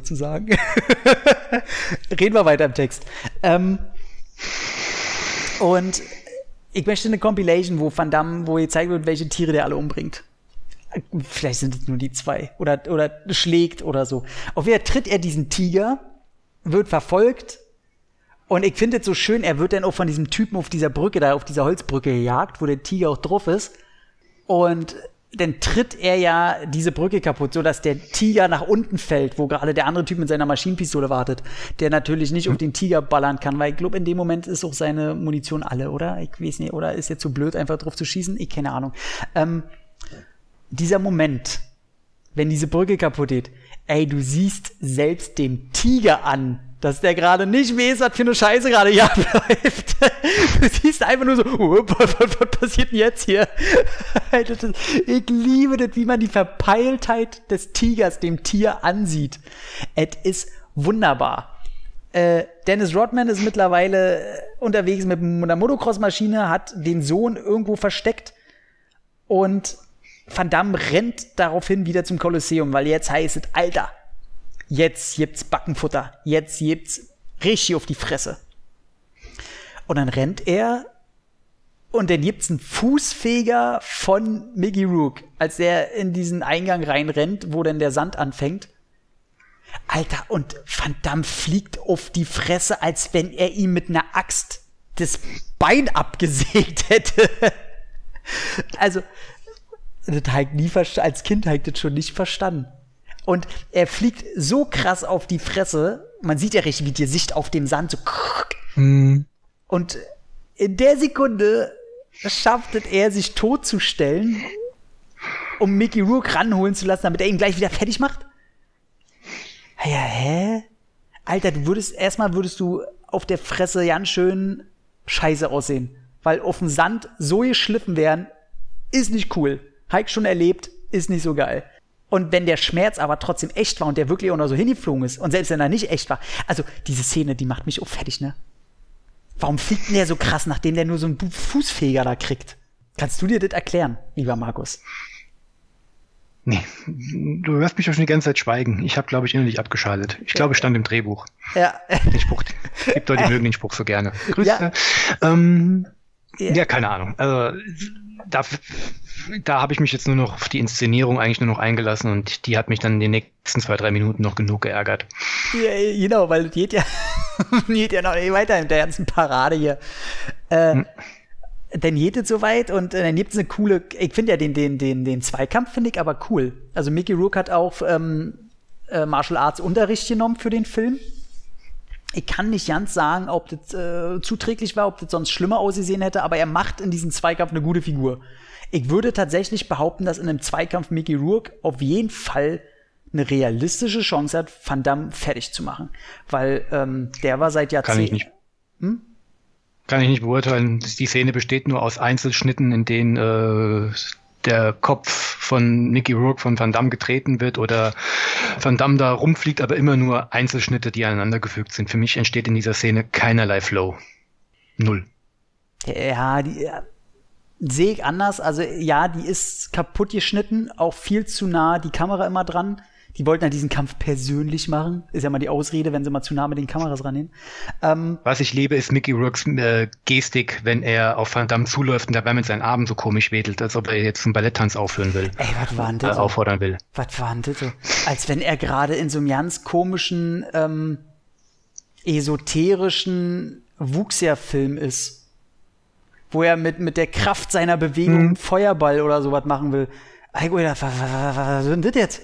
zu sagen. Reden wir weiter im Text. Ähm, und ich möchte eine Compilation, wo Van Damme, wo gezeigt wird, welche Tiere der alle umbringt. Vielleicht sind es nur die zwei. Oder, oder schlägt oder so. Auf wer tritt er diesen Tiger, wird verfolgt. Und ich finde es so schön, er wird dann auch von diesem Typen auf dieser Brücke, da auf dieser Holzbrücke gejagt, wo der Tiger auch drauf ist. Und dann tritt er ja diese Brücke kaputt, so dass der Tiger nach unten fällt, wo gerade der andere Typ mit seiner Maschinenpistole wartet, der natürlich nicht auf den Tiger ballern kann, weil ich glaube, in dem Moment ist auch seine Munition alle, oder? Ich weiß nicht, oder ist er zu blöd, einfach drauf zu schießen? Ich keine Ahnung. Ähm, dieser Moment, wenn diese Brücke kaputt geht, ey, du siehst selbst dem Tiger an, dass der gerade nicht weiß, was für eine Scheiße gerade hier abläuft. Du siehst einfach nur so, oh, was, was, was passiert denn jetzt hier? ich liebe das, wie man die Verpeiltheit des Tigers dem Tier ansieht. Es ist wunderbar. Äh, Dennis Rodman ist mittlerweile unterwegs mit einer Motocross-Maschine, hat den Sohn irgendwo versteckt und Van Damme rennt daraufhin wieder zum Kolosseum, weil jetzt heißt es, Alter, jetzt gibt's Backenfutter, jetzt gibt's richtig auf die Fresse. Und dann rennt er und dann gibt's einen Fußfeger von Mickey Rook, als er in diesen Eingang reinrennt, wo dann der Sand anfängt. Alter, und Van Damme fliegt auf die Fresse, als wenn er ihm mit einer Axt das Bein abgesägt hätte. also, das halt nie als Kind halt das schon nicht verstanden. Und er fliegt so krass auf die Fresse. Man sieht ja richtig, wie die Sicht auf dem Sand so. Mhm. Und in der Sekunde schafft es er, sich totzustellen, um Mickey Rourke ranholen zu lassen, damit er ihn gleich wieder fertig macht. Ja, hä? Alter, du würdest, erstmal würdest du auf der Fresse ganz schön scheiße aussehen. Weil auf dem Sand so geschliffen werden, ist nicht cool. Hike schon erlebt, ist nicht so geil. Und wenn der Schmerz aber trotzdem echt war und der wirklich auch noch so hingeflogen ist und selbst wenn er nicht echt war, also diese Szene, die macht mich auch fertig, ne? Warum fliegt denn der so krass, nachdem der nur so einen Fußfeger da kriegt? Kannst du dir das erklären, lieber Markus? Nee, du hörst mich doch schon die ganze Zeit schweigen. Ich habe, glaube ich, innerlich abgeschaltet. Ich glaube, es stand im Drehbuch. Ja. Den Spruch, gibt Leute, die mögen den Spruch so gerne. Grüße. Ja, ähm, ja. ja keine Ahnung. Also, da da habe ich mich jetzt nur noch auf die Inszenierung eigentlich nur noch eingelassen und die hat mich dann in den nächsten zwei, drei Minuten noch genug geärgert. Ja, genau, weil geht ja, geht ja noch weiter in der ganzen Parade hier. Äh, hm. Dann geht es soweit und äh, dann gibt es eine coole, ich finde ja den, den, den, den Zweikampf finde ich aber cool. Also Mickey Rourke hat auch ähm, äh, Martial Arts Unterricht genommen für den Film. Ich kann nicht ganz sagen, ob das äh, zuträglich war, ob das sonst schlimmer ausgesehen hätte, aber er macht in diesem Zweikampf eine gute Figur. Ich würde tatsächlich behaupten, dass in einem Zweikampf Mickey Rourke auf jeden Fall eine realistische Chance hat, Van Damme fertig zu machen. Weil ähm, der war seit Jahrzehnten. Kann ich nicht. Hm? Kann ich nicht beurteilen. Die Szene besteht nur aus Einzelschnitten, in denen äh, der Kopf von Mickey Rourke von Van Damme getreten wird oder Van Damme da rumfliegt, aber immer nur Einzelschnitte, die aneinandergefügt sind. Für mich entsteht in dieser Szene keinerlei Flow. Null. Ja, die, sehe ich anders. Also ja, die ist kaputt geschnitten, auch viel zu nah die Kamera immer dran. Die wollten ja diesen Kampf persönlich machen. Ist ja mal die Ausrede, wenn sie mal zu nah mit den Kameras rannehmen. Ähm, Was ich liebe, ist Mickey Rooks äh, Gestik, wenn er auf Van Damme zuläuft und dabei mit seinen Armen so komisch wedelt, als ob er jetzt zum Balletttanz aufhören will. ey, was war denn Äh, das? so? auffordern will. Was war denn das? so? Als wenn er gerade in so einem ganz komischen, ähm, esoterischen Wuxia-Film ist. Wo er mit, mit der Kraft seiner Bewegung Mhm. Feuerball oder sowas machen will. Ey, gut, was, was, was, was ist denn das jetzt?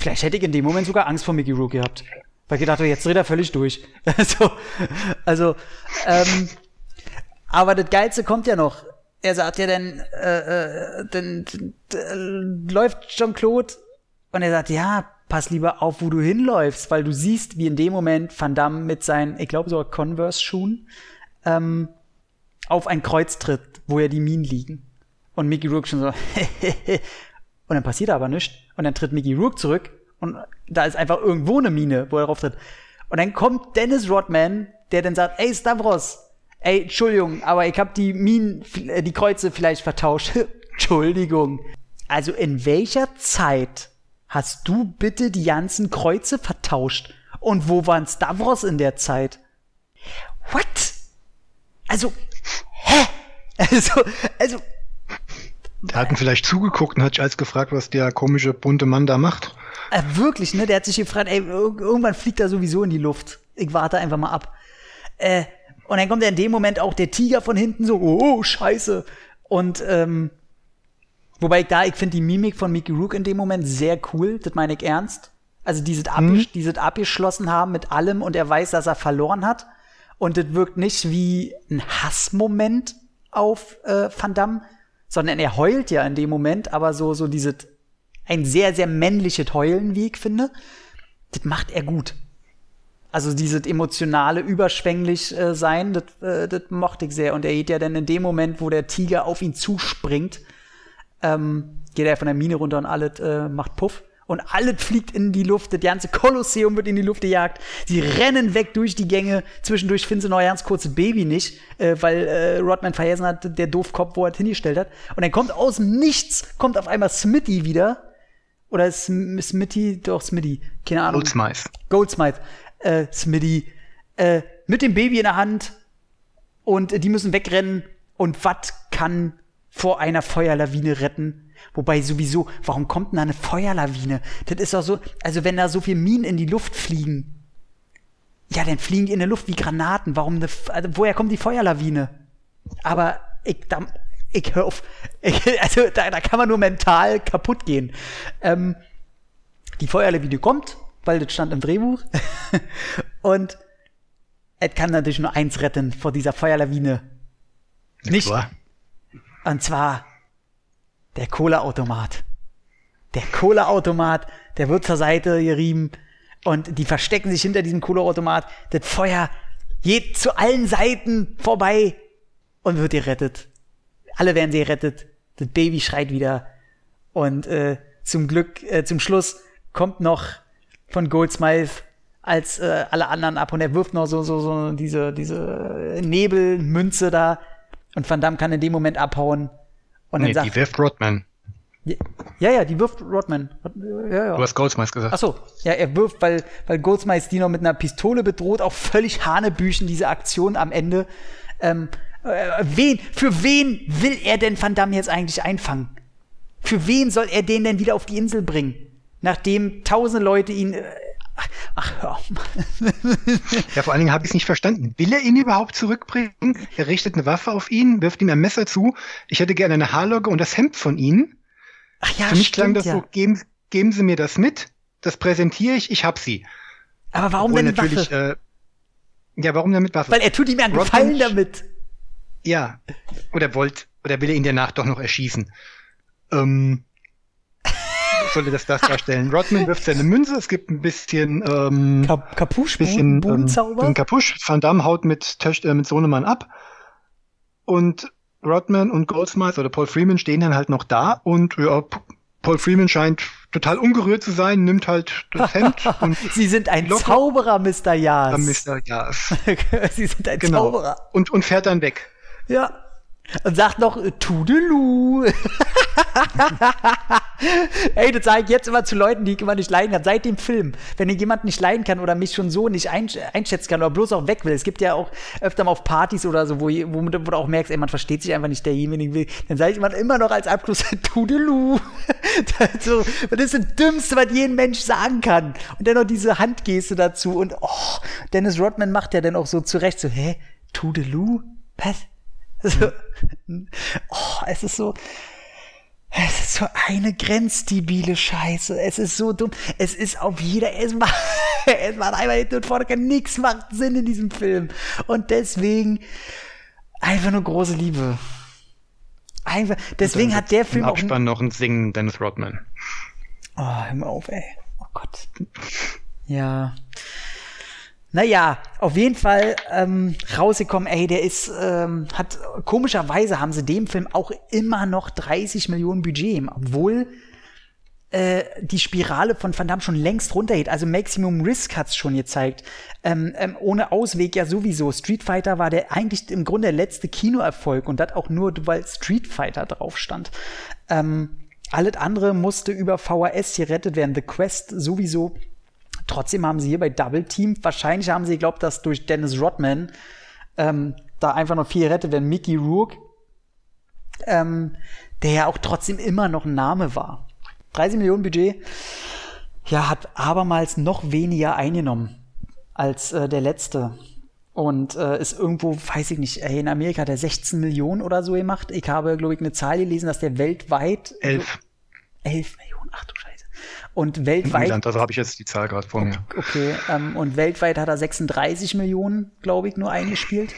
Vielleicht hätte ich in dem Moment sogar Angst vor Mickey Rook gehabt. Weil ich gedacht habe, jetzt dreht er völlig durch. Also, also, ähm, aber das Geilste kommt ja noch. Er sagt ja dann, äh, äh, dann äh, läuft Jean-Claude und er sagt, ja, pass lieber auf, wo du hinläufst, weil du siehst, wie in dem Moment Van Damme mit seinen, ich glaube sogar Converse-Schuhen, ähm, auf ein Kreuz tritt, wo ja die Minen liegen. Und Mickey Rourke schon so, und dann passiert aber nichts. Und dann tritt Mickey Rourke zurück und da ist einfach irgendwo eine Mine, wo er drauf tritt. Und dann kommt Dennis Rodman, der dann sagt, ey Stavros, ey, Entschuldigung, aber ich habe die Minen, äh, die Kreuze vielleicht vertauscht. Entschuldigung. Also in welcher Zeit hast du bitte die ganzen Kreuze vertauscht? Und wo waren Stavros in der Zeit? What? Also, hä? Also, also, Der hat ihn vielleicht zugeguckt und hat sich als gefragt, was der komische bunte Mann da macht. Äh, wirklich, ne? Der hat sich gefragt, ey, ir- irgendwann fliegt er sowieso in die Luft. Ich warte einfach mal ab. Äh, und dann kommt ja in dem Moment auch der Tiger von hinten so, oh, scheiße. Und, ähm, wobei ich da, ich finde die Mimik von Mickey Rook in dem Moment sehr cool, das meine ich ernst. Also dieses, abgesch dieses abgeschlossen haben mit allem und er weiß, dass er verloren hat. Und das wirkt nicht wie ein Hassmoment auf äh, Van Damme, sondern er heult ja in dem Moment, aber so, so dieses ein sehr, sehr männliches Heulen, wie ich finde. Das macht er gut. Also dieses emotionale, überschwänglich äh, sein, das, äh, das mochte ich sehr. Und er geht ja dann in dem Moment, wo der Tiger auf ihn zuspringt, ähm, geht er von der Mine runter und alles äh, macht Puff. Und alles fliegt in die Luft, das ganze Kolosseum wird in die Luft gejagt. Sie rennen weg durch die Gänge. Zwischendurch finden sie noch ein ganz kurzes Baby nicht, äh, weil äh, Rodman vergessen hat, der Doofkopf, wo er es hingestellt hat. Und dann kommt aus dem Nichts, kommt auf einmal Smitty wieder. Oder ist Sm- Smitty, doch Smitty, keine Ahnung. Goldsmith. Goldsmith, äh, Smitty, äh, mit dem Baby in der Hand und die müssen wegrennen. Und was kann vor einer Feuerlawine retten? Wobei sowieso, warum kommt denn da eine Feuerlawine? Das ist doch so, also wenn da so viel Minen in die Luft fliegen, ja, dann fliegen die in der Luft wie Granaten. Warum eine, also woher kommt die Feuerlawine? Aber ich, da, ich hör auf, ich, also da, da kann man nur mental kaputt gehen. Ähm, die Feuerlawine kommt, weil das stand im Drehbuch. Und es kann natürlich nur eins retten vor dieser Feuerlawine. Nicht. Klar. Und zwar der Cola-Automat. Der Cola-Automat, der wird zur Seite gerieben und die verstecken sich hinter diesem Cola-Automat. Das Feuer geht zu allen Seiten vorbei und wird gerettet. Alle werden sie gerettet. Das Baby schreit wieder. Und äh, zum Glück, äh, zum Schluss kommt noch von Goldsmith als äh, alle anderen ab und er wirft noch so, so, so diese, diese Nebelmünze da und Van Damme kann in dem Moment abhauen. Und Nee, dann die sagt, wirft Rodman. ja, ja, die wirft Rodman. Ja, ja. Du hast Goldsmith gesagt. Ach so, ja, er wirft, weil, weil Goldsmith die noch mit einer Pistole bedroht, auch völlig Hanebüchen, diese Aktion am Ende. Ähm, äh, wen, für wen will er denn Van Damme jetzt eigentlich einfangen? Für wen soll er den denn wieder auf die Insel bringen? Nachdem tausende Leute ihn. Äh, ach, hör auf. Ja, vor allen Dingen habe ich es nicht verstanden. Will er ihn überhaupt zurückbringen? Er richtet eine Waffe auf ihn, wirft ihm ein Messer zu. Ich hätte gerne eine Haarlocke und das Hemd von ihm. Ach ja, Für mich klang stimmt das ja. so, geben, geben Sie mir das mit, das präsentiere ich, ich hab sie. Aber warum Obwohl denn eine natürlich, Waffe? äh, ja, warum damit Waffe? Weil er tut ihm einen Rodman Gefallen damit. ja. Oder wollt, oder will er ihn danach doch noch erschießen? Ähm, sollte das das darstellen? Rodman wirft seine Münze, es gibt ein bisschen, ähm, Kap Kapusch, bisschen Boden, ähm, Kapusch. Van Damme haut mit, Töch äh, mit Sohnemann ab. Und Rodman und Goldsmith oder Paul Freeman stehen dann halt noch da und ja, Paul Freeman scheint total ungerührt zu sein, nimmt halt das Hemd und Sie sind ein Locker- Zauberer, Mr. Yas. Mr. Jas. Sie sind ein Genau. Zauberer. Und, und fährt dann weg. Ja. Und sagt noch äh, Tudelu. Ey, das sage ich jetzt immer zu Leuten, die ich immer nicht leiden kann. Seit dem Film. Wenn ich jemand nicht leiden kann oder mich schon so nicht einsch einschätzen kann oder bloß auch weg will. Es gibt ja auch öfter mal auf Partys oder so, wo, wo, wo du auch merkst, ey, man versteht sich einfach nicht, derjenige will. Dann sage ich immer, immer noch als Abschluss Tudelu. so, das ist das Dümmste, was jeden Mensch sagen kann. Und dann noch diese Handgeste dazu. Und oh, Dennis Rodman macht ja dann auch so zurecht so, hä? Tudelu? Was? So, oh, es ist so, es ist so eine grenzdebile Scheiße. Es ist so dumm. Es ist auf jeder, es macht, es macht einfach hinten und vorne nichts macht Sinn in diesem Film. Und deswegen einfach nur große Liebe. Einfach, deswegen hat der Film Im Abspann auch noch ein Singen Dennis Rodman. Oh, hör mal auf, ey. Oh Gott. Ja. Naja, auf jeden Fall ähm, rausgekommen, ey, der ist, ähm, hat, komischerweise haben sie dem Film auch immer noch 30 Millionen Budget, obwohl äh, die Spirale von Van Damme schon längst runtergeht. Also Maximum Risk hat's schon gezeigt. Ähm, ähm, ohne Ausweg ja sowieso. Street Fighter war der eigentlich im Grunde der letzte Kinoerfolg und das auch nur, weil Street Fighter drauf stand. Ähm, alles andere musste über VHS gerettet werden. The Quest sowieso Trotzdem haben sie hier bei Double Team, wahrscheinlich haben sie geglaubt, dass durch Dennis Rodman ähm, da einfach noch vier rettet werden. Mickey Rourke, ähm, der ja auch trotzdem immer noch ein Name war. 30 Millionen Budget, ja, hat abermals noch weniger eingenommen als äh, der letzte. Und äh, ist irgendwo, weiß ich nicht, in Amerika hat er 16 Millionen oder so gemacht. Ich habe, glaube ich, eine Zahl gelesen, dass der weltweit. 11. 11 Millionen, ach du Scheiße. Und weltweit. England, also habe ich jetzt die Zahl gerade vor mir. Okay, ähm, und weltweit hat er 36 Millionen, glaube ich, nur eingespielt.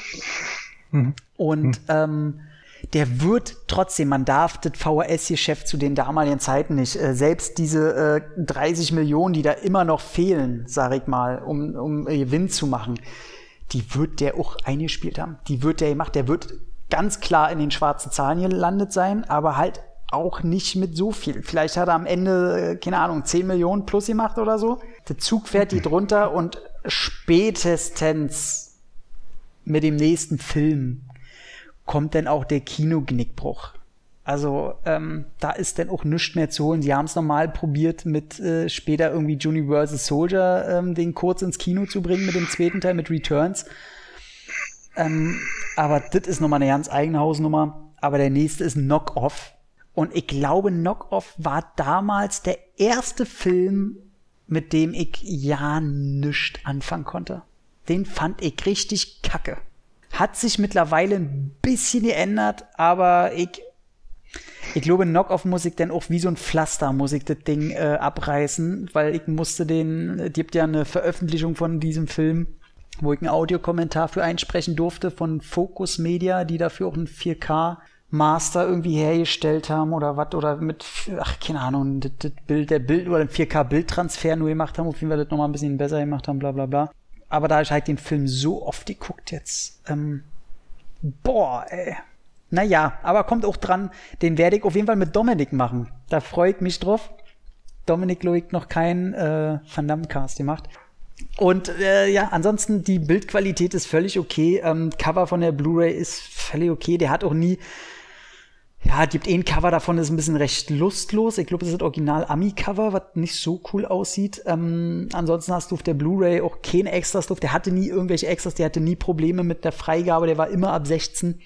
Mhm. Und mhm. Ähm, der wird trotzdem, man darf das VHS-Geschäft zu den damaligen Zeiten nicht, äh, selbst diese äh, 30 Millionen, die da immer noch fehlen, sag ich mal, um, um Gewinn zu machen, die wird der auch eingespielt haben. Die wird der gemacht, der wird ganz klar in den schwarzen Zahlen gelandet sein, aber halt auch nicht mit so viel. Vielleicht hat er am Ende, äh, keine Ahnung, 10 Millionen plus gemacht oder so. Der Zug fährt die drunter und spätestens mit dem nächsten Film kommt dann auch der Kinogenickbruch. Also ähm, da ist dann auch nichts mehr zu holen. Sie haben es nochmal probiert, mit äh, später irgendwie Universal Soldier ähm, den kurz ins Kino zu bringen mit dem zweiten Teil mit Returns. Ähm, aber das ist nochmal eine ganz eigene Hausnummer. Aber der nächste ist Knock-Off und ich glaube, Knock-Off war damals der erste Film, mit dem ich ja nichts anfangen konnte. Den fand ich richtig kacke. Hat sich mittlerweile ein bisschen geändert, aber ich, ich glaube, Knock-Off muss ich dann auch wie so ein Pflaster muss ich das Ding äh, abreißen, weil ich musste den, gibt ja eine Veröffentlichung von diesem Film, wo ich einen Audiokommentar für einsprechen durfte von Focus Media, die dafür auch ein 4K Master irgendwie hergestellt haben oder was oder mit, ach, keine Ahnung, das, das Bild, der Bild oder den 4K-Bildtransfer nur gemacht haben, auf jeden Fall das nochmal ein bisschen besser gemacht haben, bla bla bla. Aber da ich halt den Film so oft geguckt jetzt, ähm, boah, ey. Naja, aber kommt auch dran, den werde ich auf jeden Fall mit Dominik machen. Da freue ich mich drauf. Dominik Loic noch keinen äh, Van Damme Cast gemacht. Und äh, ja, ansonsten die Bildqualität ist völlig okay. Ähm, Cover von der Blu-ray ist völlig okay. Der hat auch nie ja, gibt eh ein Cover davon, ist ein bisschen recht lustlos. Ich glaube, das ist das Original-Ami-Cover, was nicht so cool aussieht. Ähm, ansonsten hast du auf der Blu-ray auch keine Extras drauf. Der hatte nie irgendwelche Extras, der hatte nie Probleme mit der Freigabe, der war immer ab 16.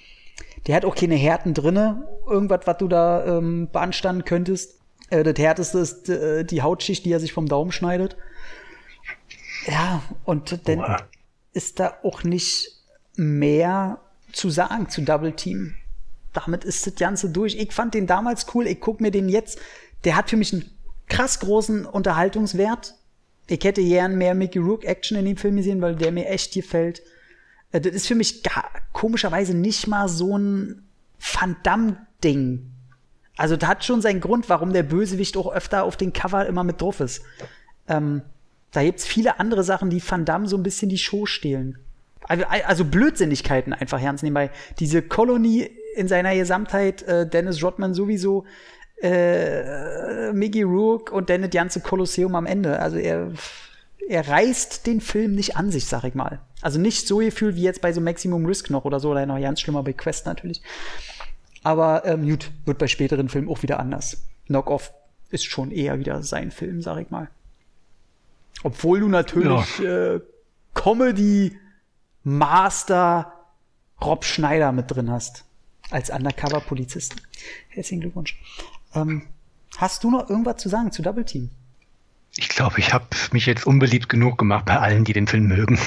Der hat auch keine Härten drinne, irgendwas, was du da ähm, beanstanden könntest. Äh, das Härteste ist äh, die Hautschicht, die er sich vom Daumen schneidet. Ja, und dann Boah. ist da auch nicht mehr zu sagen zu Double Team damit ist das Ganze durch. Ich fand den damals cool, ich guck mir den jetzt. Der hat für mich einen krass großen Unterhaltungswert. Ich hätte gern mehr Mickey Rook Action in dem Film gesehen, weil der mir echt gefällt. Äh, das ist für mich gar, komischerweise nicht mal so ein Van Damme-Ding. Also das hat schon seinen Grund, warum der Bösewicht auch öfter auf den Cover immer mit drauf ist. Ähm, da gibt's viele andere Sachen, die Van Damme so ein bisschen die Show stehlen. Also, also Blödsinnigkeiten einfach ernst nehmen, weil diese Kolonie in seiner Gesamtheit äh, Dennis Rodman sowieso, äh, Miggy Rook und dann das ganze Kolosseum am Ende. Also er, er reißt den Film nicht an sich, sag ich mal. Also nicht so gefühlt wie jetzt bei so Maximum Risk noch oder so, oder noch ganz schlimmer bei Quest natürlich. Aber ähm, gut, wird bei späteren Filmen auch wieder anders. Knock-Off ist schon eher wieder sein Film, sag ich mal. Obwohl du natürlich ja. äh, Comedy Master Rob Schneider mit drin hast. Als Undercover-Polizist. Herzlichen Glückwunsch. Ähm, hast du noch irgendwas zu sagen zu Double Team? Ich glaube, ich habe mich jetzt unbeliebt genug gemacht bei allen, die den Film mögen.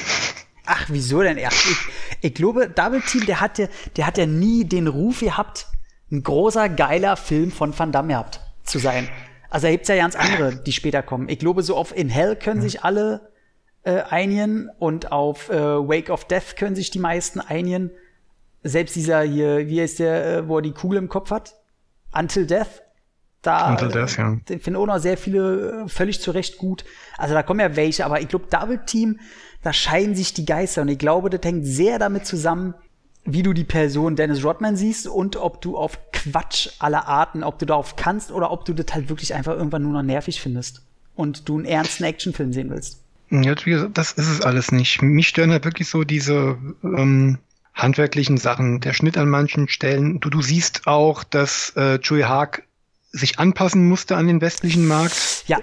Ach, wieso denn erst? Ich, ich glaube, Double Team, der hat ja, der hat ja nie den Ruf gehabt, ein großer, geiler Film von Van Damme gehabt zu sein. Also da gibt's ja ganz andere, die später kommen. Ich glaube, so auf In Hell können sich alle äh, einigen und auf äh, Wake of Death können sich die meisten einigen. Selbst dieser hier, wie heißt der, äh, wo er die Kugel im Kopf hat? Until Death. Da, Until Death, ja. Den finden auch noch sehr viele äh, völlig zu Recht gut. Also da kommen ja welche, aber ich glaube, Double Team, da scheiden sich die Geister und ich glaube, das hängt sehr damit zusammen, wie du die Person Dennis Rodman siehst und ob du auf Quatsch aller Arten, ob du darauf kannst oder ob du das halt wirklich einfach irgendwann nur noch nervig findest und du einen ernsten Actionfilm sehen willst. Ja, das ist es alles nicht. Mich stören halt wirklich so diese ähm, handwerklichen Sachen, der Schnitt an manchen Stellen. Du, du siehst auch, dass äh, Joey Haag sich anpassen musste an den westlichen Markt. Ja.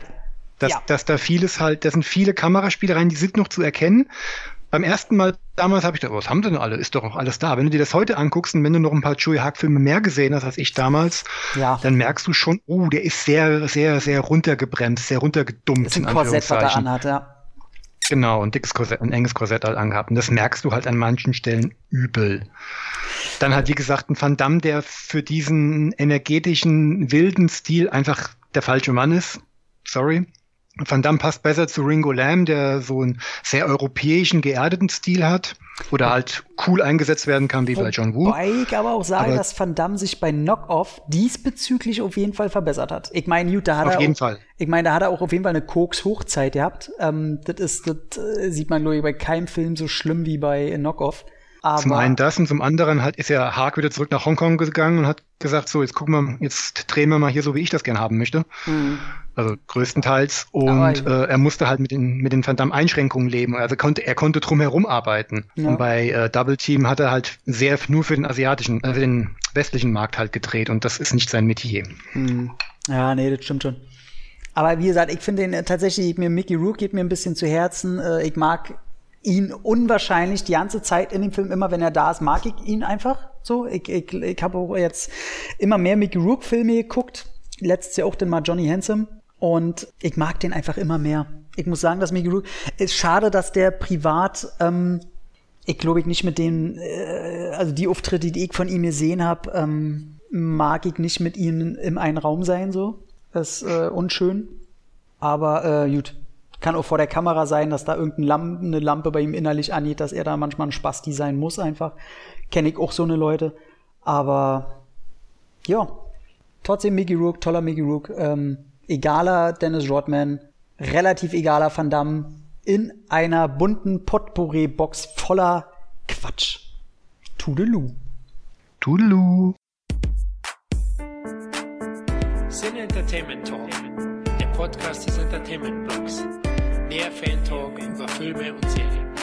Dass, ja. dass da vieles halt, da sind viele Kameraspielereien, die sind noch zu erkennen. Beim ersten Mal damals habe ich gedacht, was haben sie denn alle? Ist doch auch alles da. Wenn du dir das heute anguckst und wenn du noch ein paar Joey Haag-Filme mehr gesehen hast als ich damals, ja. dann merkst du schon, oh, der ist sehr, sehr, sehr runtergebremst, sehr runtergedummt. Das ist ein Korsett, was er anhat, ja. Genau, ein dickes Korsett, ein enges Korsett halt angehabt. Und das merkst du halt an manchen Stellen übel. Dann halt, wie gesagt, ein Van Damme, der für diesen energetischen, wilden Stil einfach der falsche Mann ist. Sorry. Van Damme passt besser zu Ringo Lamb, der so einen sehr europäischen, geerdeten Stil hat. Oder halt cool eingesetzt werden kann, wie bei John Woo. Wobei ich aber auch sage, aber dass Van Damme sich bei Knock-Off diesbezüglich auf jeden Fall verbessert hat. Ich meine, gut, da hat auf er jeden auch, Fall. Ich meine, da hat er auch auf jeden Fall eine Koks-Hochzeit gehabt. Ähm, das ist, das äh, sieht man, glaube ich, bei keinem Film so schlimm wie bei Knock-Off. Aber zum einen das und zum anderen halt ist ja Haag wieder zurück nach Hongkong gegangen und hat gesagt, so, jetzt gucken wir, jetzt drehen wir mal hier so, wie ich das gern haben möchte. Mhm. Also größtenteils. Und äh, er musste halt mit den, mit den Van Damme-Einschränkungen leben. Also konnte, er konnte drumherum arbeiten. Ja. Und bei äh, Double Team hat er halt sehr nur für den asiatischen, äh, für den westlichen Markt halt gedreht und das ist nicht sein Metier. Mhm. Ja, nee, das stimmt schon. Aber wie gesagt, ich finde den äh, tatsächlich, mir Mickey Rook geht mir ein bisschen zu Herzen. Äh, ich mag ihn unwahrscheinlich die ganze Zeit in dem Film, immer wenn er da ist, mag ich ihn einfach so. Ich, ich, ich habe auch jetzt immer mehr Mickey Rook-Filme geguckt. Letztes Jahr auch den mal Johnny Handsome. Und ich mag den einfach immer mehr. Ich muss sagen, dass Mickey Rook ist schade, dass der privat, ähm, ich glaube ich nicht mit den, äh, also die Auftritte, die ich von ihm gesehen habe, ähm, mag ich nicht mit ihm im einen Raum sein so. Das ist äh, unschön. Aber äh, gut, kann auch vor der Kamera sein, dass da irgendeine Lampe, eine Lampe bei ihm innerlich angeht, dass er da manchmal ein Spasti sein muss einfach. Kenne ich auch so eine Leute. Aber ja, trotzdem Mickey Rook, toller Mickey Rook. Ähm, egaler Dennis Rodman, relativ egaler Van Damme in einer bunten Potpourri-Box voller Quatsch. Tudelu. Tudelu. Sin Entertainment Talk, Podcast des Entertainment Blogs. Der Fan Talk über Filme und Serien.